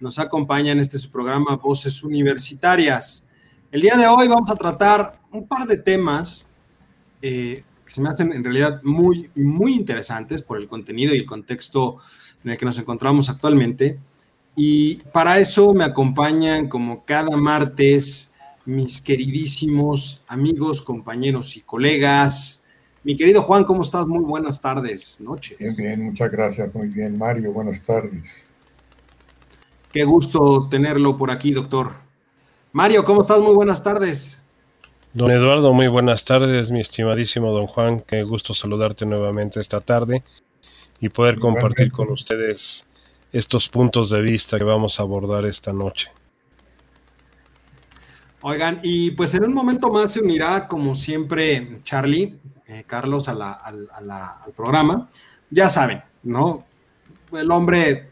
nos acompaña en este su programa Voces Universitarias. El día de hoy vamos a tratar un par de temas eh, que se me hacen en realidad muy, muy interesantes por el contenido y el contexto en el que nos encontramos actualmente. Y para eso me acompañan como cada martes mis queridísimos amigos, compañeros y colegas. Mi querido Juan, ¿cómo estás? Muy buenas tardes, noches. Bien, bien, muchas gracias. Muy bien, Mario, buenas tardes. Qué gusto tenerlo por aquí, doctor. Mario, ¿cómo estás? Muy buenas tardes. Don Eduardo, muy buenas tardes, mi estimadísimo don Juan. Qué gusto saludarte nuevamente esta tarde y poder compartir con ustedes estos puntos de vista que vamos a abordar esta noche. Oigan, y pues en un momento más se unirá, como siempre, Charlie, eh, Carlos, al programa. Ya saben, ¿no? El hombre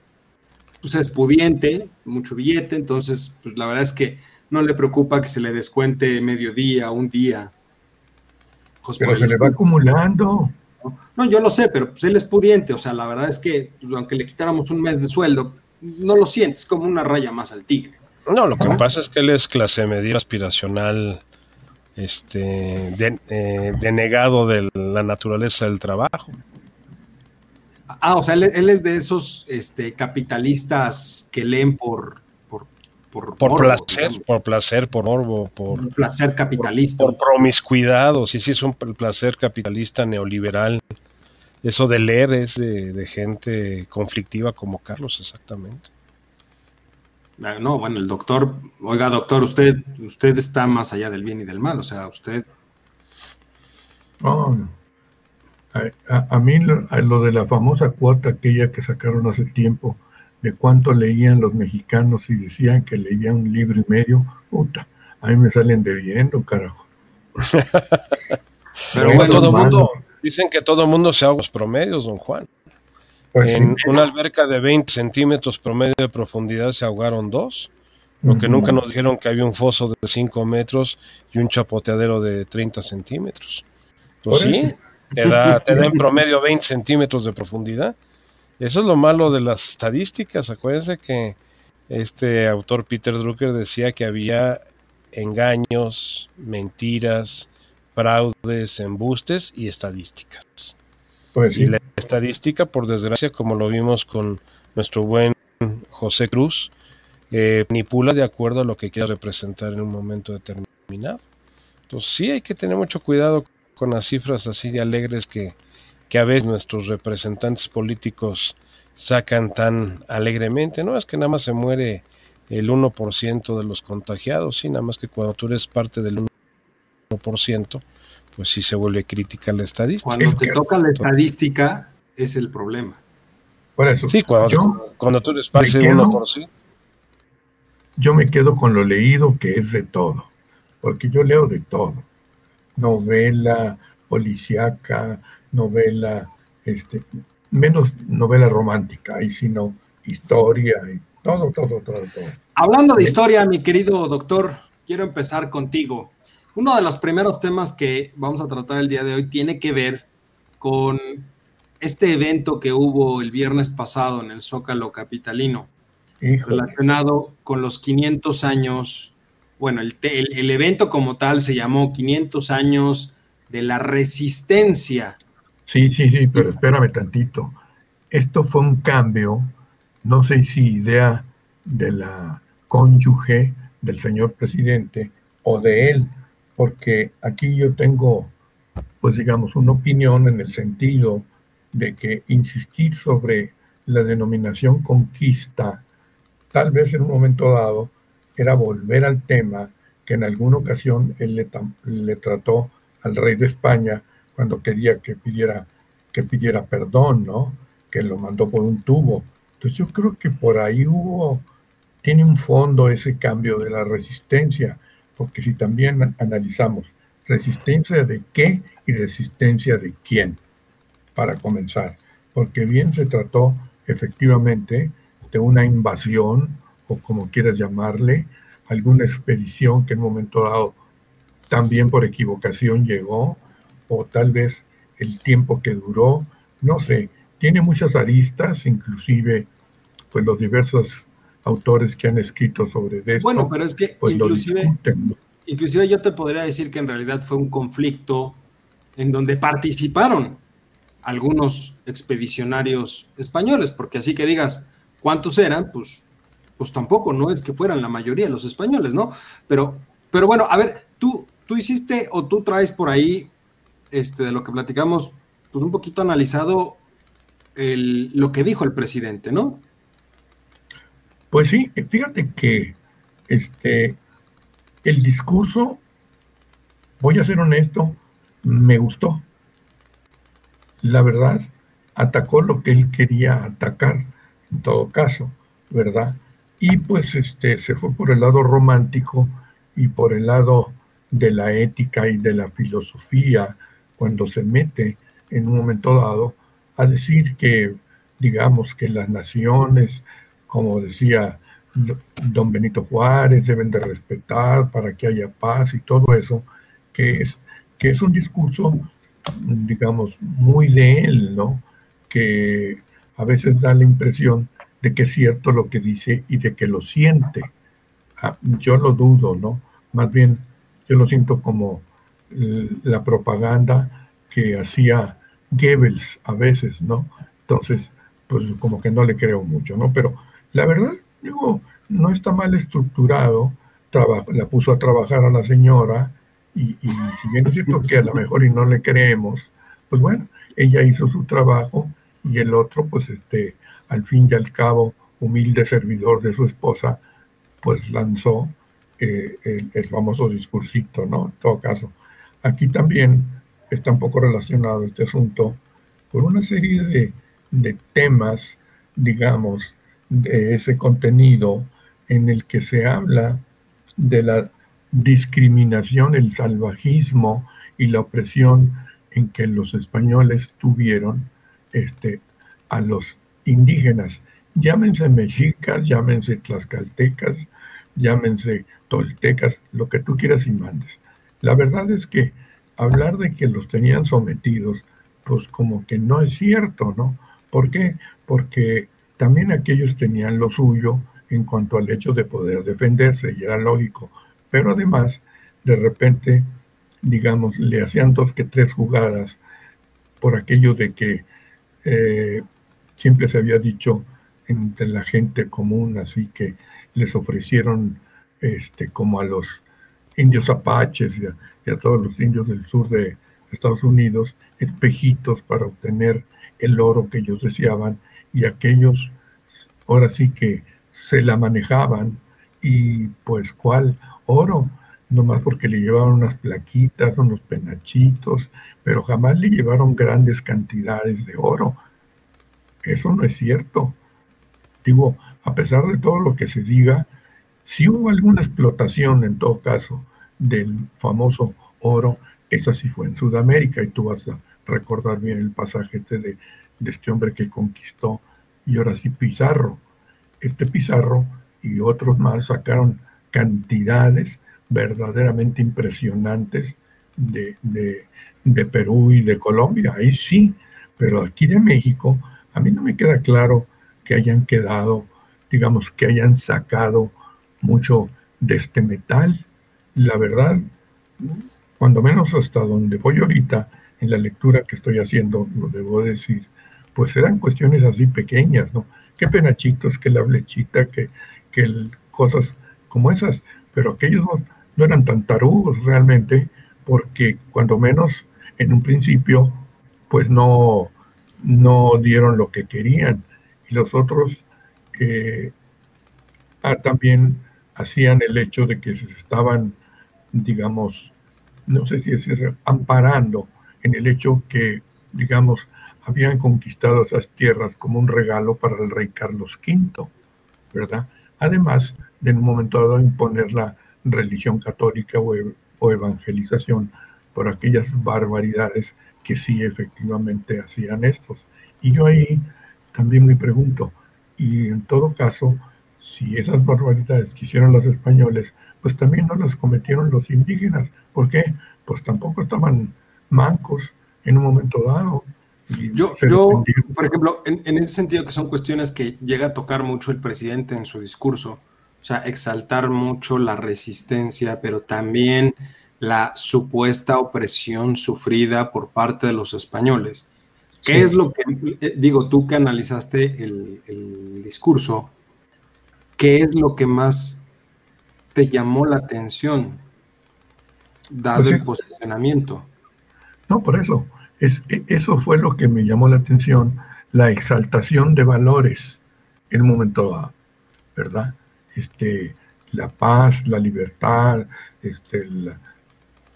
pues es pudiente, mucho billete, entonces pues la verdad es que no le preocupa que se le descuente mediodía, un día. Pues, pero se le va acumulando. ¿no? yo lo sé, pero pues él es pudiente, o sea, la verdad es que pues, aunque le quitáramos un mes de sueldo, no lo sientes como una raya más al tigre. No, lo que pasa es que él es clase media aspiracional, este, eh, denegado de la naturaleza del trabajo. Ah, o sea, él, es de esos este, capitalistas que leen por por, por, por placer, por placer, por morbo, por placer capitalista. Por, promiscuidad, sí, sí, es un placer capitalista neoliberal. Eso de leer es de, gente conflictiva como Carlos, exactamente. Ah, no, bueno, el doctor, oiga, doctor, usted, usted está más allá del bien y del mal, o sea, usted. Oh, a, mí lo, de la famosa cuota aquella que sacaron hace tiempo, de cuánto leían los mexicanos y decían que leían un libro y medio, puta, a mí me salen debiendo, carajo. Pero bueno, todo mundo, dicen que todo el mundo se ahoga los promedios, don Juan. Pues en una alberca de 20 centímetros promedio de profundidad se ahogaron dos, lo que nunca nos dijeron que había un foso de 5 metros y un chapoteadero de 30 centímetros. Pues sí, te da, te da en promedio 20 centímetros de profundidad. Eso es lo malo de las estadísticas. Acuérdense que este autor Peter Drucker decía que había engaños, mentiras, fraudes, embustes y estadísticas. Pues Y la estadística, por desgracia, como lo vimos con nuestro buen José Cruz, eh, manipula de acuerdo a lo que quiera representar en un momento determinado. Entonces sí hay que tener mucho cuidado con las cifras así de alegres que, a veces nuestros representantes políticos sacan tan alegremente. No es que nada más se muere el 1% de los contagiados, sí, nada más que cuando tú eres parte del 1%, pues sí se vuelve crítica la estadística. Cuando te toca la estadística, es el problema. Por eso, sí, cuando, cuando tú eres parte del 1%. Yo me quedo con lo leído que es de todo, porque yo leo de todo novela policíaca, novela, este, menos novela romántica, y sino historia y todo, todo, todo, todo. Hablando de historia, mi querido doctor, quiero empezar contigo. Uno de los primeros temas que vamos a tratar el día de hoy tiene que ver con este evento que hubo el viernes pasado en el Zócalo Capitalino, relacionado con los 500 años bueno, el, el, evento como tal se llamó 500 años de la resistencia. Sí, sí, sí, pero espérame tantito. Esto fue un cambio, no sé si idea de la cónyuge del señor presidente o de él, porque aquí yo tengo, pues digamos, una opinión en el sentido de que insistir sobre la denominación conquista, tal vez en un momento dado, era volver al tema que en alguna ocasión él le, trató al rey de España cuando quería que pidiera, que pidiera perdón, ¿no? Que lo mandó por un tubo. Entonces yo creo que por ahí hubo tiene un fondo ese cambio de la resistencia, porque si también analizamos resistencia de qué y resistencia de quién, para comenzar, porque bien se trató efectivamente de una invasión, o como quieras llamarle, alguna expedición que en un momento dado también por equivocación llegó, o tal vez el tiempo que duró, no sé, tiene muchas aristas, inclusive pues los diversos autores que han escrito sobre esto. Bueno, pero es que pues, inclusive, inclusive yo te podría decir que en realidad fue un conflicto en donde participaron algunos expedicionarios españoles, porque así que digas cuántos eran, pues, pues tampoco, no es que fueran la mayoría los españoles, ¿no? Pero, pero bueno, a ver, tú, tú hiciste o tú traes por ahí, este, de lo que platicamos, pues un poquito analizado lo que dijo el presidente, ¿no? Pues sí, fíjate que este, el discurso, voy a ser honesto, me gustó. La verdad, atacó lo que él quería atacar, en todo caso, ¿verdad? Y pues este, se fue por el lado romántico y por el lado de la ética y de la filosofía, cuando se mete en un momento dado a decir que, digamos, que las naciones, como decía don Benito Juárez, deben de respetar para que haya paz y todo eso, que es, que es un discurso, digamos, muy de él, ¿no? Que a veces da la impresión de que es cierto lo que dice y de que lo siente. Ah, yo lo dudo, ¿no? Más bien, yo lo siento como la propaganda que hacía Goebbels a veces, ¿no? Entonces, pues como que no le creo mucho, ¿no? Pero la verdad, digo, no está mal estructurado, la puso a trabajar a la señora y, y si bien es cierto que a lo mejor y no le creemos, pues bueno, ella hizo su trabajo y el otro, pues este, al fin y al cabo, humilde servidor de su esposa, pues lanzó eh, el, famoso discursito, ¿no? En todo caso. Aquí también está un poco relacionado este asunto con una serie de, de temas, digamos, de ese contenido en el que se habla de la discriminación, el salvajismo y la opresión en que los españoles tuvieron este, a los indígenas, llámense mexicas, llámense tlaxcaltecas, llámense toltecas, lo que tú quieras y mandes. La verdad es que hablar de que los tenían sometidos, pues como que no es cierto, ¿no? ¿Por qué? Porque también aquellos tenían lo suyo en cuanto al hecho de poder defenderse, y era lógico, pero además, de repente, digamos, le hacían dos que tres jugadas por aquello de que eh, siempre se había dicho entre la gente común, así que les ofrecieron, este, como a los indios apaches y a, todos los indios del sur de Estados Unidos, espejitos para obtener el oro que ellos deseaban y aquellos ahora sí que se la manejaban y pues cuál oro, nomás porque le llevaban unas plaquitas, unos penachitos, pero jamás le llevaron grandes cantidades de oro. Eso no es cierto. Digo, a pesar de todo lo que se diga, si hubo alguna explotación en todo caso del famoso oro, eso sí fue en Sudamérica y tú vas a recordar bien el pasaje este de, de este hombre que conquistó y ahora sí Pizarro. Este Pizarro y otros más sacaron cantidades verdaderamente impresionantes de, de, Perú y de Colombia, ahí sí, pero aquí de México, a mí no me queda claro que hayan quedado, digamos, que hayan sacado mucho de este metal. La verdad, cuando menos hasta donde voy ahorita, en la lectura que estoy haciendo, lo debo decir, pues eran cuestiones así pequeñas, ¿no? Qué penachitos, que la flechita, que, que cosas como esas, pero aquellos no, eran tan tarugos realmente, porque cuando menos en un principio, pues no, no dieron lo que querían. Y los otros eh, ah, también hacían el hecho de que se estaban, digamos, no sé si decir, amparando en el hecho que, digamos, habían conquistado esas tierras como un regalo para el rey Carlos V, ¿verdad? además de en un momento dado imponer la religión católica o, o evangelización por aquellas barbaridades que sí efectivamente hacían estos. Y yo ahí también me pregunto, y en todo caso, si esas barbaridades que hicieron los españoles, pues también no las cometieron los indígenas. ¿Por qué? Pues tampoco estaban mancos en un momento dado. Yo, yo por ejemplo, en, en, ese sentido que son cuestiones que llega a tocar mucho el presidente en su discurso, o sea, exaltar mucho la resistencia, pero también la supuesta opresión sufrida por parte de los españoles. ¿Qué es lo que, eh, digo, tú que analizaste el, discurso, qué es lo que más te llamó la atención, dado pues el posicionamiento? No, por eso, es, e, eso fue lo que me llamó la atención, la exaltación de valores en un momento dado, ¿verdad? Este, la paz, la libertad, este,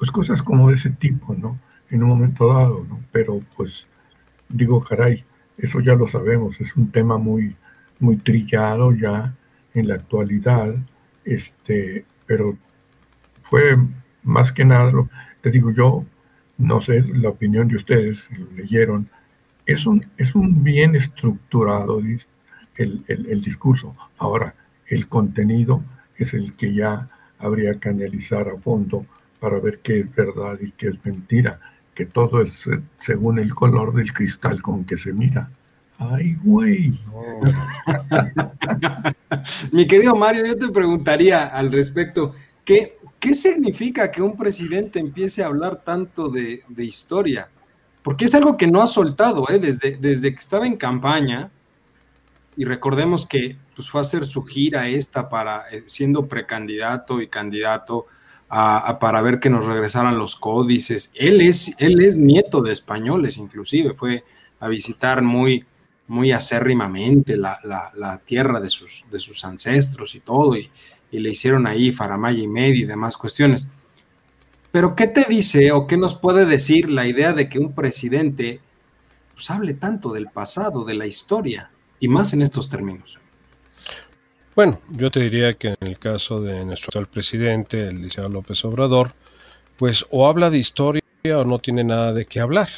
pues cosas como de ese tipo, ¿no? En un momento dado, ¿no? Pero pues digo, caray, eso ya lo sabemos, es un tema muy, muy trillado ya en la actualidad, este, pero fue más que nada, te digo yo, no sé la opinión de ustedes, leyeron, es un, es un bien estructurado el, el discurso. Ahora, el contenido es el que ya habría que analizar a fondo para ver qué es verdad y qué es mentira que todo es eh, según el color del cristal con que se mira. Ay, güey. Mi querido Mario, yo te preguntaría al respecto, ¿qué, ¿qué significa que un presidente empiece a hablar tanto de, historia? Porque es algo que no ha soltado, ¿eh? desde, desde que estaba en campaña, y recordemos que pues, fue a hacer su gira esta para, eh, siendo precandidato y candidato, para ver que nos regresaran los códices. Él es, él es nieto de españoles, inclusive, fue a visitar muy, muy acérrimamente la, tierra de sus, de sus ancestros y todo, y, le hicieron ahí faramaya y media y demás cuestiones. Pero, ¿qué te dice o qué nos puede decir la idea de que un presidente pues, hable tanto del pasado, de la historia, y más en estos términos? Bueno, yo te diría que en el caso de nuestro actual presidente, el licenciado López Obrador, pues o habla de historia o no tiene nada de qué hablar.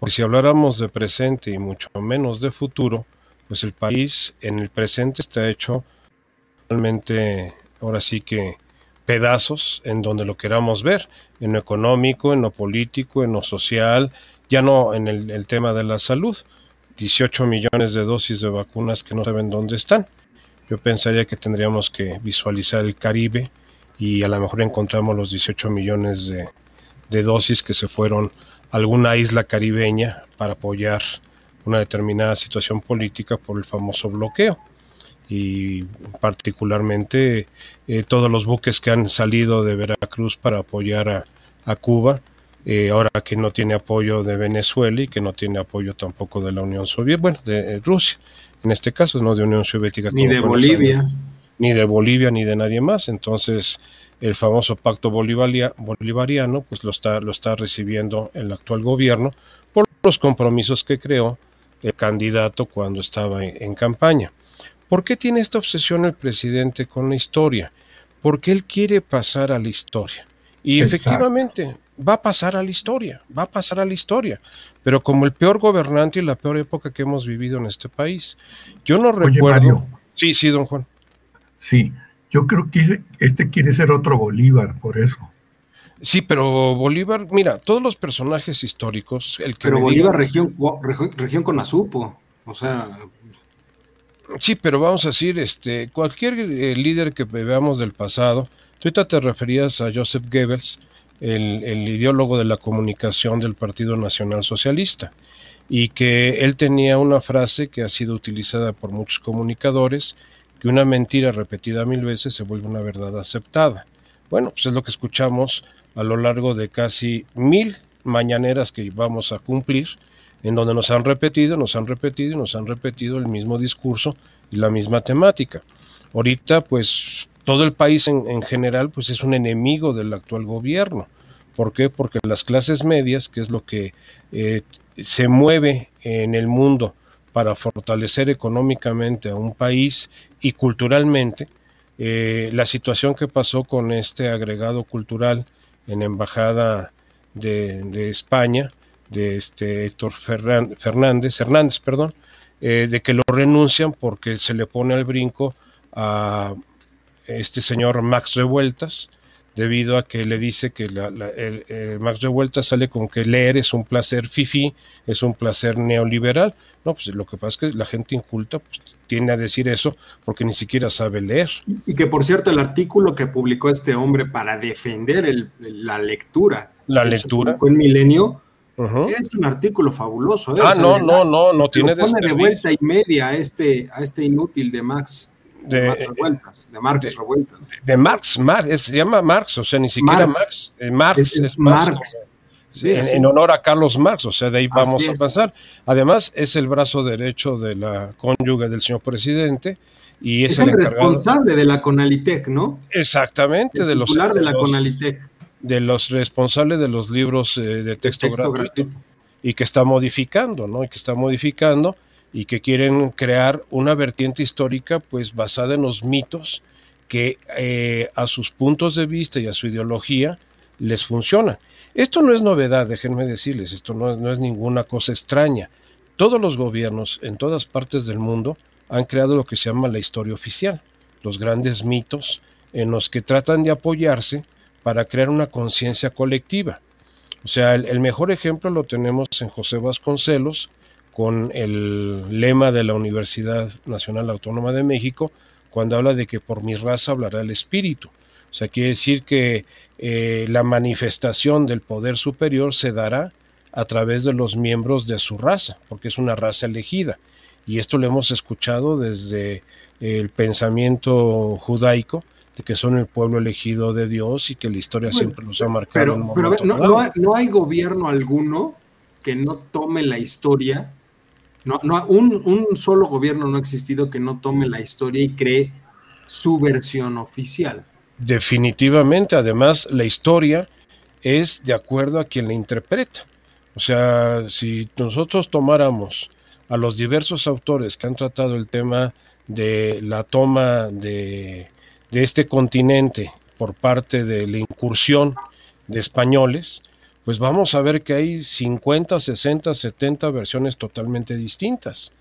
Porque si habláramos de presente y mucho menos de futuro, pues el país en el presente está hecho realmente, ahora sí que pedazos en donde lo queramos ver, en lo económico, en lo político, en lo social, ya no en el, el tema de la salud. 18 millones de dosis de vacunas que no saben dónde están. Yo pensaría que tendríamos que visualizar el Caribe y a lo mejor encontramos los 18 millones de, dosis que se fueron a alguna isla caribeña para apoyar una determinada situación política por el famoso bloqueo. Y particularmente eh, todos los buques que han salido de Veracruz para apoyar a, Cuba, eh, ahora que no tiene apoyo de Venezuela y que no tiene apoyo tampoco de la Unión Soviética, bueno, de Rusia en este caso, no de Unión Soviética. Ni de Bolivia. ni de Bolivia, ni de nadie más. Entonces, el famoso pacto bolivariano, pues lo está, lo está recibiendo el actual gobierno por los compromisos que creó el candidato cuando estaba en, campaña. ¿Por qué tiene esta obsesión el presidente con la historia? Porque él quiere pasar a la historia. Y efectivamente, va a pasar a la historia, va a pasar a la historia, pero como el peor gobernante y la peor época que hemos vivido en este país. Yo no recuerdo. sí, sí, don Juan. Sí, yo creo que este quiere ser otro Bolívar, por eso. Sí, pero Bolívar, mira, todos los personajes históricos. El que pero Bolívar, región, región, con Azupo, o sea. Sí, pero vamos a decir, este, cualquier eh, líder que veamos del pasado, tú ahorita te referías a Joseph Goebbels, el, ideólogo de la comunicación del Partido Nacional Socialista, y que él tenía una frase que ha sido utilizada por muchos comunicadores, que una mentira repetida mil veces se vuelve una verdad aceptada. Bueno, pues es lo que escuchamos a lo largo de casi mil mañaneras que vamos a cumplir, en donde nos han repetido, nos han repetido y nos han repetido el mismo discurso y la misma temática. Ahorita, pues todo el país en, general pues es un enemigo del actual gobierno. ¿Por qué? Porque las clases medias, que es lo que eh, se mueve en el mundo para fortalecer económicamente a un país y culturalmente, eh, la situación que pasó con este agregado cultural en embajada de, España, de este Héctor Fernández, Hernández, perdón, eh, de que lo renuncian porque se le pone al brinco a este señor Max Revueltas, debido a que le dice que la, el, Max Revueltas sale con que leer es un placer fifi, es un placer neoliberal. No, pues lo que pasa es que la gente inculta pues, tiende a decir eso porque ni siquiera sabe leer. Y que por cierto el artículo que publicó este hombre para defender la lectura, la lectura en Milenio, es un artículo fabuloso. ¿eh? Ah, no, no, no, no tiene pone de vuelta y media a este, a este inútil de Max de, Marx Revueltas, de Marx de, Revueltas. De Marx, Marx, se llama Marx, o sea, ni siquiera Marx. Marx, es, Marx. en, honor a Carlos Marx, o sea, de ahí vamos a pasar. Además, es el brazo derecho de la cónyuge del señor presidente. Y es, el, responsable de la Conalitec, ¿no? Exactamente, de los, de, la Conalitec. De los responsables de los libros eh, de texto, gratuito, Y que está modificando, ¿no? Y que está modificando y que quieren crear una vertiente histórica pues basada en los mitos que eh, a sus puntos de vista y a su ideología les funciona. Esto no es novedad, déjenme decirles, esto no, no es ninguna cosa extraña. Todos los gobiernos en todas partes del mundo han creado lo que se llama la historia oficial, los grandes mitos en los que tratan de apoyarse para crear una conciencia colectiva. O sea, el, mejor ejemplo lo tenemos en José Vasconcelos, con el lema de la Universidad Nacional Autónoma de México, cuando habla de que por mi raza hablará el espíritu. O sea, quiere decir que eh, la manifestación del poder superior se dará a través de los miembros de su raza, porque es una raza elegida. Y esto lo hemos escuchado desde el pensamiento judaico, de que son el pueblo elegido de Dios y que la historia siempre los ha marcado. Pero, no, no, hay gobierno alguno que no tome la historia no, no, un, solo gobierno no ha existido que no tome la historia y cree su versión oficial. Definitivamente, además, la historia es de acuerdo a quien la interpreta. O sea, si nosotros tomáramos a los diversos autores que han tratado el tema de la toma de, de este continente por parte de la incursión de españoles, pues vamos a ver que hay 50, 60, 70 versiones totalmente distintas.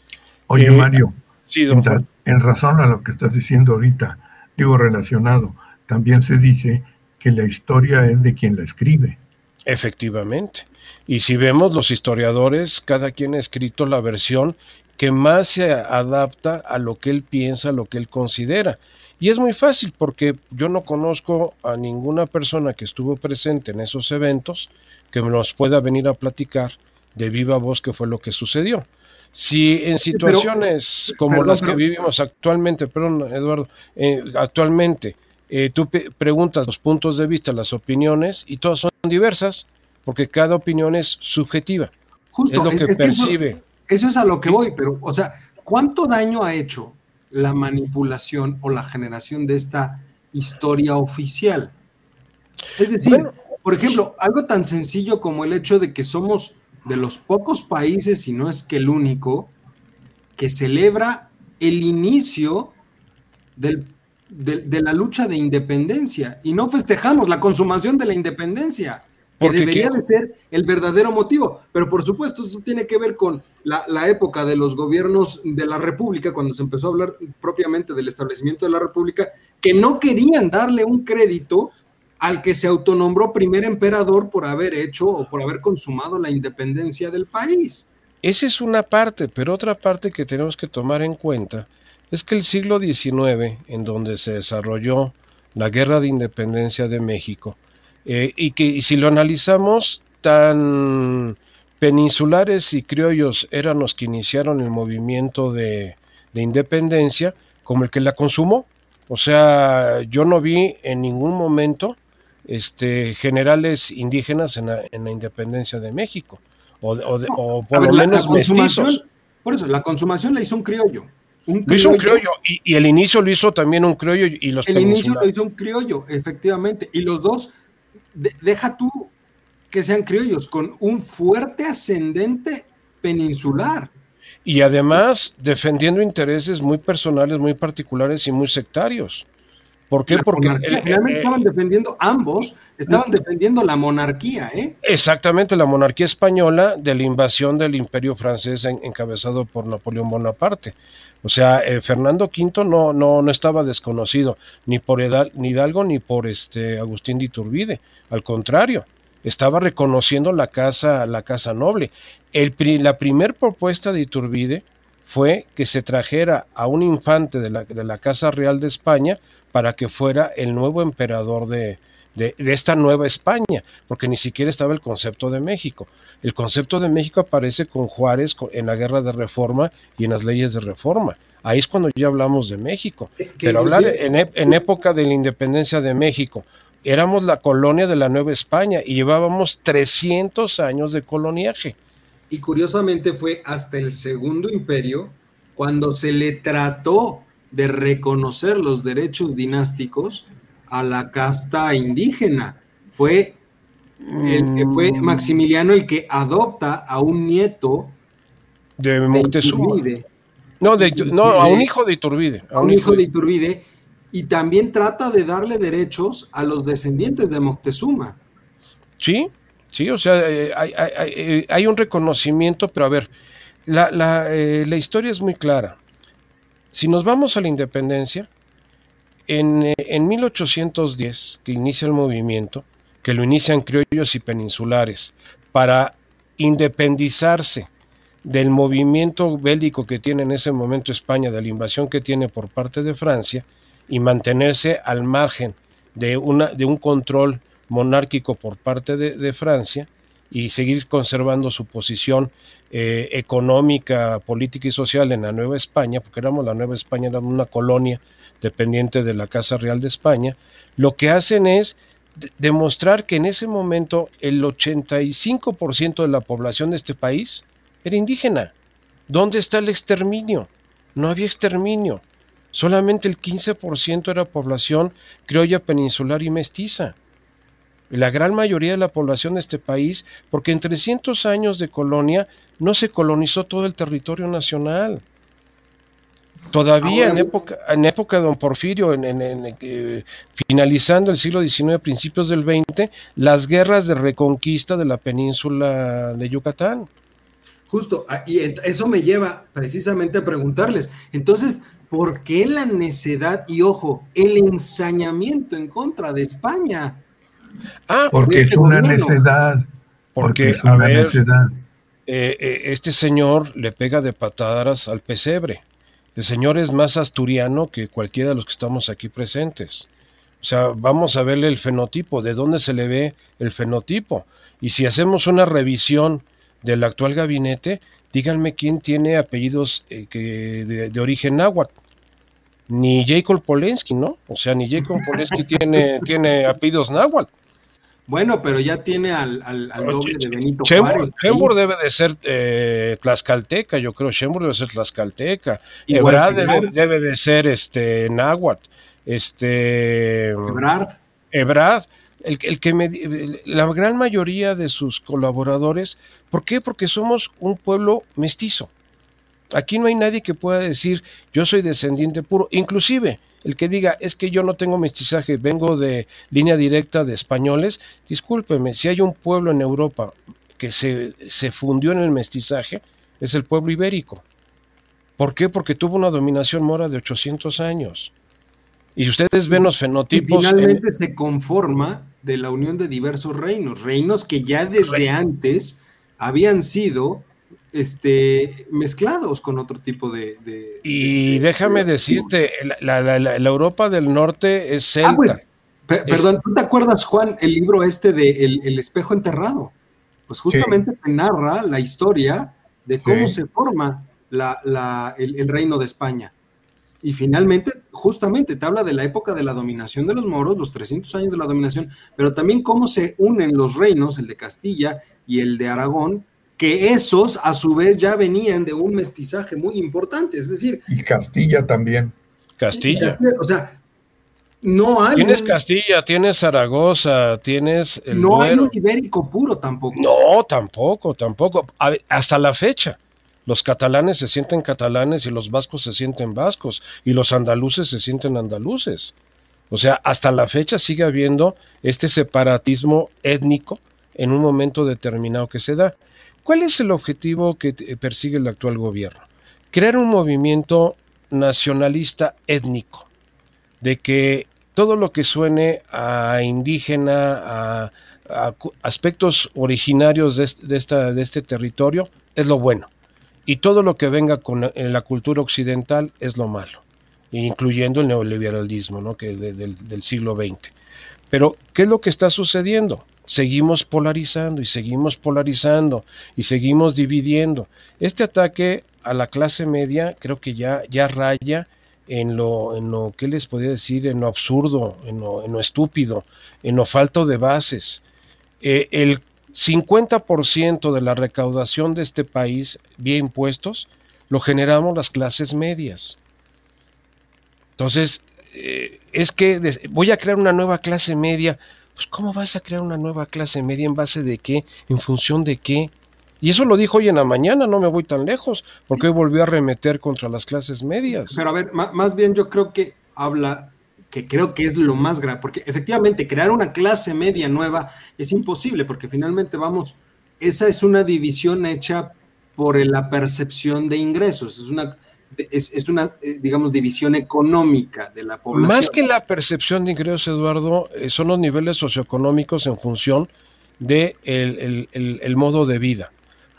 Oye, eh, Mario, en, razón a lo que estás diciendo ahorita, digo relacionado, también se dice que la historia es de quien la escribe. Efectivamente. Y si vemos los historiadores, cada quien ha escrito la versión que más se adapta a lo que él piensa, a lo que él considera. Y es muy fácil porque yo no conozco a ninguna persona que estuvo presente en esos eventos que nos pueda venir a platicar de viva voz qué fue lo que sucedió. Si en situaciones como las que vivimos actualmente, perdón, Eduardo, eh, actualmente eh, tú preguntas los puntos de vista, las opiniones, y todas son diversas, porque cada opinión es subjetiva. Justo, es lo que percibe. eso, es a lo que voy, pero, o sea, ¿cuánto daño ha hecho la manipulación o la generación de esta historia oficial? Es decir, por ejemplo, algo tan sencillo como el hecho de que somos de los pocos países, y no es que el único, que celebra el inicio de, la lucha de independencia. Y no festejamos la consumación de la independencia, que debería de ser el verdadero motivo. Pero por supuesto, eso tiene que ver con la, la, época de los gobiernos de la República, cuando se empezó a hablar propiamente del establecimiento de la República, que no querían darle un crédito al que se autonombró primer emperador por haber hecho o por haber consumado la independencia del país. Esa es una parte, pero otra parte que tenemos que tomar en cuenta es que el siglo XIX, en donde se desarrolló la guerra de independencia de México, eh, y que si lo analizamos, tan peninsulares y criollos eran los que iniciaron el movimiento de, de independencia como el que la consumó. O sea, yo no vi en ningún momento este, generales indígenas en la, independencia de México, o, por lo menos mestizos. Por eso, la consumación la hizo un criollo. Un criollo, hizo un criollo y, el inicio lo hizo también un criollo y los El inicio lo hizo un criollo, efectivamente, y los dos, deja tú que sean criollos, con un fuerte ascendente peninsular. y además defendiendo intereses muy personales, muy particulares y muy sectarios. ¿Por qué? Porque finalmente estaban defendiendo ambos, estaban defendiendo la monarquía, ¿eh? Exactamente, la monarquía española de la invasión del imperio francés encabezado por Napoleón Bonaparte. O sea, eh, Fernando V no, no, no estaba desconocido ni por Hidalgo ni por este Agustín de Iturbide. Al contrario, estaba reconociendo la casa, la casa noble. El, la primera propuesta de Iturbide fue que se trajera a un infante de la, de la Casa Real de España para que fuera el nuevo emperador de, de, esta nueva España, porque ni siquiera estaba el concepto de México. El concepto de México aparece con Juárez en la guerra de reforma y en las leyes de reforma. Ahí es cuando ya hablamos de México. Pero hablar en, en época de la independencia de México, éramos la colonia de la Nueva España y llevábamos 300 años de coloniaje. Y curiosamente fue hasta el Segundo Imperio cuando se le trató de reconocer los derechos dinásticos a la casta indígena. Fue el que fue mm. Maximiliano el que adopta a un nieto de Moctezuma. no, de, no, a un hijo de Iturbide. A un, hijo de Iturbide. Y también trata de darle derechos a los descendientes de Moctezuma. Sí, sí, o sea, eh, hay, eh, hay, un reconocimiento, pero a ver, la, la, eh, la historia es muy clara. Si nos vamos a la independencia, en, en 1810, que inicia el movimiento, que lo inician criollos y peninsulares, para independizarse del movimiento bélico que tiene en ese momento España, de la invasión que tiene por parte de Francia, y mantenerse al margen de, una, de un control monárquico por parte de Francia, y seguir conservando su posición eh, económica, política y social en la Nueva España, porque éramos la Nueva España, era una colonia dependiente de la Casa Real de España, lo que hacen es demostrar que en ese momento el 85% de la población de este país era indígena. ¿Dónde está el exterminio? No había exterminio. Solamente el 15% era población criolla peninsular y mestiza la gran mayoría de la población de este país, porque en 300 años de colonia no se colonizó todo el territorio nacional. Todavía en época, en época de don Porfirio, en, eh, finalizando el siglo XIX, principios del XX, las guerras de reconquista de la península de Yucatán. Justo, ah, y eso me lleva precisamente a preguntarles, entonces, ¿por qué la necedad y ojo, el ensañamiento en contra de España? Ah, porque es una necedad. Porque, es una necedad. Eh, eh, este señor le pega de patadas al pesebre. El señor es más asturiano que cualquiera de los que estamos aquí presentes. O sea, vamos a verle el fenotipo, de dónde se le ve el fenotipo. Y si hacemos una revisión del actual gabinete, díganme quién tiene apellidos eh, que de, origen náhuatl. Ni Jacob Polensky, ¿no? O sea, ni Jacob Polensky tiene, tiene apellidos náhuatl. Bueno, pero ya tiene al, al, doble de Benito Juárez. Shembur debe de ser eh, tlaxcalteca, yo creo. Shembur debe ser tlaxcalteca. Ebrard debe, debe, de ser este náhuatl. Este. Ebrard. Ebrard. El, el, que me, la gran mayoría de sus colaboradores, ¿por qué? Porque somos un pueblo mestizo. Aquí no hay nadie que pueda decir yo soy descendiente puro, inclusive el que diga es que yo no tengo mestizaje, vengo de línea directa de españoles, discúlpeme, si hay un pueblo en Europa que se, se fundió en el mestizaje, es el pueblo ibérico. ¿Por qué? Porque tuvo una dominación mora de 800 años. Y ustedes ven los fenotipos. Y finalmente se conforma de la unión de diversos reinos, reinos que ya desde antes habían sido este, mezclados con otro tipo de... y déjame decirte, la, Europa del Norte es ah, celta. perdón, ¿tú te acuerdas, Juan, el libro este de El, espejo enterrado? Pues justamente te narra la historia de cómo se forma el, el reino de España. Y finalmente, justamente te habla de la época de la dominación de los moros, los 300 años de la dominación, pero también cómo se unen los reinos, el de Castilla y el de Aragón, que esos a su vez ya venían de un mestizaje muy importante, es decir... Y Castilla también. Castilla. o sea, no hay... Tienes Castilla, tienes Zaragoza, tienes... El no hay un ibérico puro tampoco. No, tampoco, tampoco. hasta la fecha. Los catalanes se sienten catalanes y los vascos se sienten vascos y los andaluces se sienten andaluces. O sea, hasta la fecha sigue habiendo este separatismo étnico en un momento determinado que se da. ¿Cuál es el objetivo que persigue el actual gobierno? Crear un movimiento nacionalista étnico, de que todo lo que suene a indígena, a, aspectos originarios de, esta, de este territorio, es lo bueno. Y todo lo que venga con la cultura occidental es lo malo, incluyendo el neoliberalismo ¿no? que del siglo XX. Pero, ¿qué es lo que está sucediendo? seguimos polarizando y seguimos polarizando y seguimos dividiendo. Este ataque a la clase media creo que ya, ya raya en lo, en lo que les podría decir, en lo absurdo, en lo, estúpido, en lo falto de bases. Eh, el 50% de la recaudación de este país vía impuestos lo generamos las clases medias. Entonces, eh, es que voy a crear una nueva clase media pues ¿cómo vas a crear una nueva clase media en base de qué? ¿En función de qué? Y eso lo dijo hoy en la mañana, no me voy tan lejos, porque hoy volvió a remeter contra las clases medias. Pero a ver, más bien yo creo que habla, que creo que es lo más grave, porque efectivamente crear una clase media nueva es imposible, porque finalmente vamos, esa es una división hecha por la percepción de ingresos, es una es, una, eh, digamos, división económica de la población. Más que la percepción de ingresos, Eduardo, eh, son los niveles socioeconómicos en función de el, modo de vida.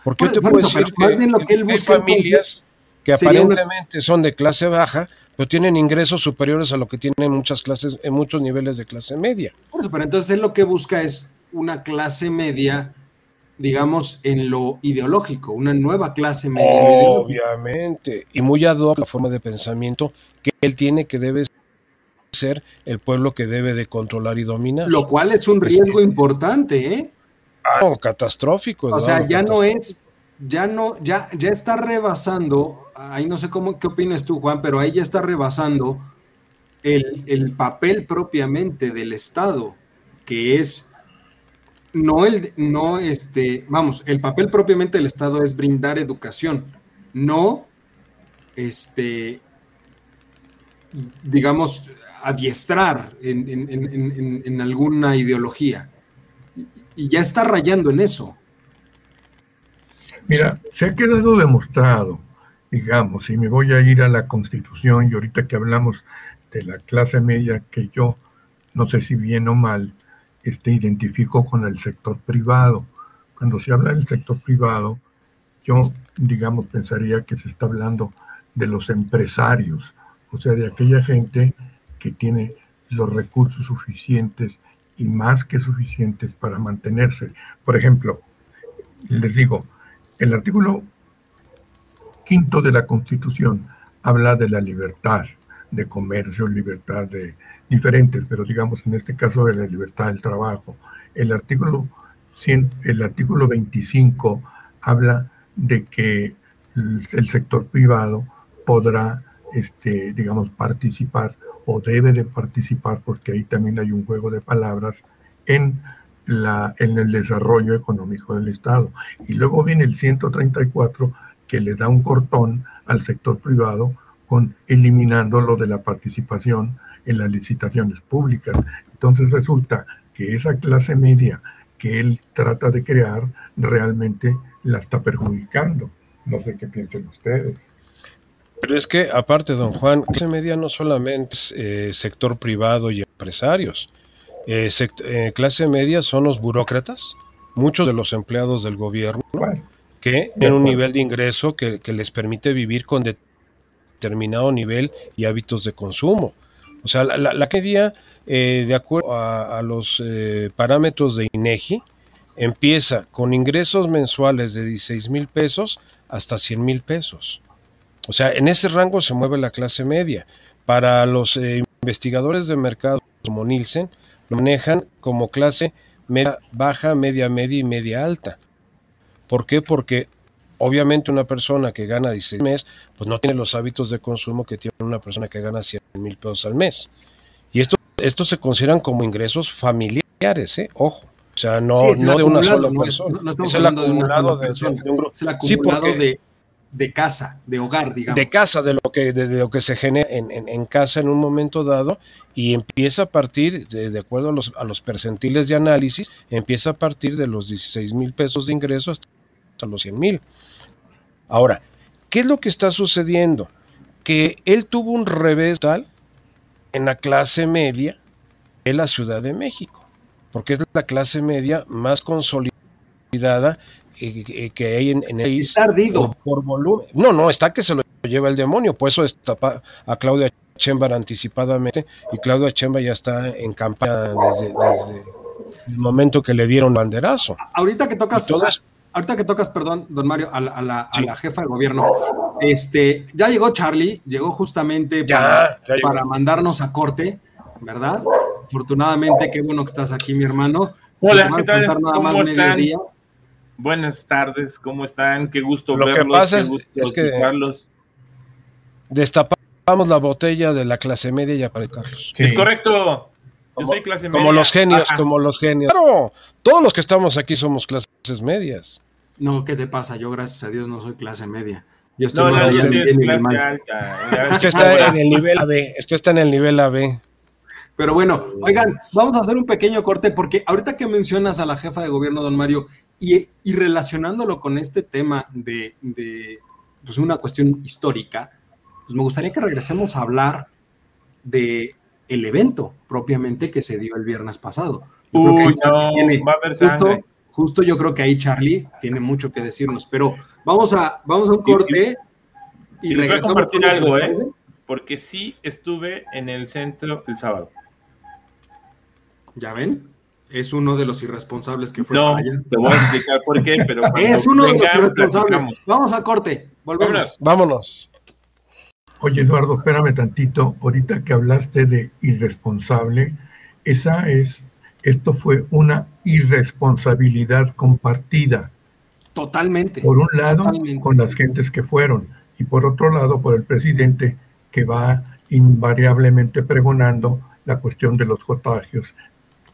Porque yo te puedo decir que, hay familias que aparentemente son de clase baja, pero tienen ingresos superiores a lo que tienen muchas clases, en muchos niveles de clase media. Por eso, pero entonces él lo que busca es una clase media digamos, en lo ideológico, una nueva clase media. Obviamente, y muy ad hoc la forma de pensamiento que él tiene que debe ser el pueblo que debe de controlar y dominar. Lo cual es un riesgo importante, ¿eh? Ah, catastrófico. o sea, ya no es, ya no, ya, ya está rebasando, ahí no sé cómo, qué opinas tú, Juan, pero ahí ya está rebasando el, el papel propiamente del Estado, que es no el, no este, vamos, el papel propiamente del Estado es brindar educación, no, este, digamos, adiestrar en, alguna ideología. Y, ya está rayando en eso. Mira, se ha quedado demostrado, digamos, y me voy a ir a la Constitución y ahorita que hablamos de la clase media, que yo, no sé si bien o mal, este, identifico con el sector privado. Cuando se habla del sector privado, yo, digamos, pensaría que se está hablando de los empresarios, o sea, de aquella gente que tiene los recursos suficientes y más que suficientes para mantenerse. Por ejemplo, les digo, el artículo quinto de la Constitución habla de la libertad de comercio, libertad de, diferentes, pero digamos en este caso de la libertad del trabajo. El artículo, 100, el artículo 25 habla de que el sector privado podrá, este, digamos, participar o debe de participar, porque ahí también hay un juego de palabras, en, la, en el desarrollo económico del Estado. Y luego viene el 134 que le da un cortón al sector privado con eliminando lo de la participación en las licitaciones públicas. Entonces resulta que esa clase media que él trata de crear realmente la está perjudicando. No sé qué piensen ustedes. Pero es que, aparte, don Juan, clase media no solamente es eh, sector privado y empresarios. Eh, eh, clase media son los burócratas, muchos de los empleados del gobierno, que tienen un nivel de ingreso que, que les permite vivir con determinado nivel y hábitos de consumo. O sea, la, la media, eh, de acuerdo a, los eh, parámetros de INEGI, empieza con ingresos mensuales de 16 mil pesos hasta 100 mil pesos. O sea, en ese rango se mueve la clase media. Para los eh, investigadores de mercado como Nielsen, lo manejan como clase media baja, media media y media alta. ¿Por qué? Porque obviamente una persona que gana 16 meses, pues no tiene los hábitos de consumo que tiene una persona que gana 100 mil pesos al mes. Y esto, estos se consideran como ingresos familiares, ¿eh? Ojo. O sea, no, no de una sola persona. No, estamos hablando de una sola persona. es el acumulado de, de casa, de hogar, digamos. De casa, de lo que, de, lo que se genera en, casa en un momento dado y empieza a partir, de, acuerdo a los, a los percentiles de análisis, empieza a partir de los 16 mil pesos de ingreso hasta los 100 mil. Ahora, ¿qué es lo que está sucediendo? Que él tuvo un revés tal en la clase media de la Ciudad de México, porque es la clase media más consolidada eh, eh, que hay en, el país. Está ardido. Por, volumen. No, no, está que se lo lleva el demonio, por eso destapa a Claudia Chembar anticipadamente y Claudia Chemba ya está en campaña desde, el momento que le dieron banderazo. Ahorita que tocas, ahorita que tocas, perdón, don Mario, a la, jefa de gobierno, este, ya llegó Charlie, llegó justamente para, para mandarnos a corte, ¿verdad? Afortunadamente, qué bueno que estás aquí, mi hermano. Hola, ¿qué tal? ¿Cómo están? Buenas tardes, ¿cómo están? Qué gusto Lo que pasa es, que destapamos la botella de la clase media ya para Carlos. Es correcto. Yo soy clase media. Como los genios, como los genios. Claro, todos los que estamos aquí somos clases medias. No, ¿qué te pasa? Yo, gracias a Dios, no soy clase media. Yo estoy no, no, yo clase alta. Esto está en el nivel AB. Esto está en el nivel AB. Pero bueno, oigan, vamos a hacer un pequeño corte porque ahorita que mencionas a la jefa de gobierno, don Mario, y, relacionándolo con este tema de, pues una cuestión histórica, pues me gustaría que regresemos a hablar de el evento propiamente que se dio el viernes pasado. Uy, no, va a haber justo, justo, yo creo que ahí Charlie tiene mucho que decirnos, pero vamos a, vamos a un corte y, y, regresamos. Voy a compartir algo, ¿eh? Porque sí estuve en el centro el sábado. ¿Ya ven? Es uno de los irresponsables que fue no, para allá. Te voy a explicar por qué, pero es uno de los irresponsables. Vamos a corte. Volvemos. Vámonos. Oye, Eduardo, espérame tantito. Ahorita que hablaste de irresponsable, esa es, esto fue una irresponsabilidad compartida. Totalmente. Por un lado, con las gentes que fueron, y por otro lado, por el presidente que va invariablemente pregonando la cuestión de los contagios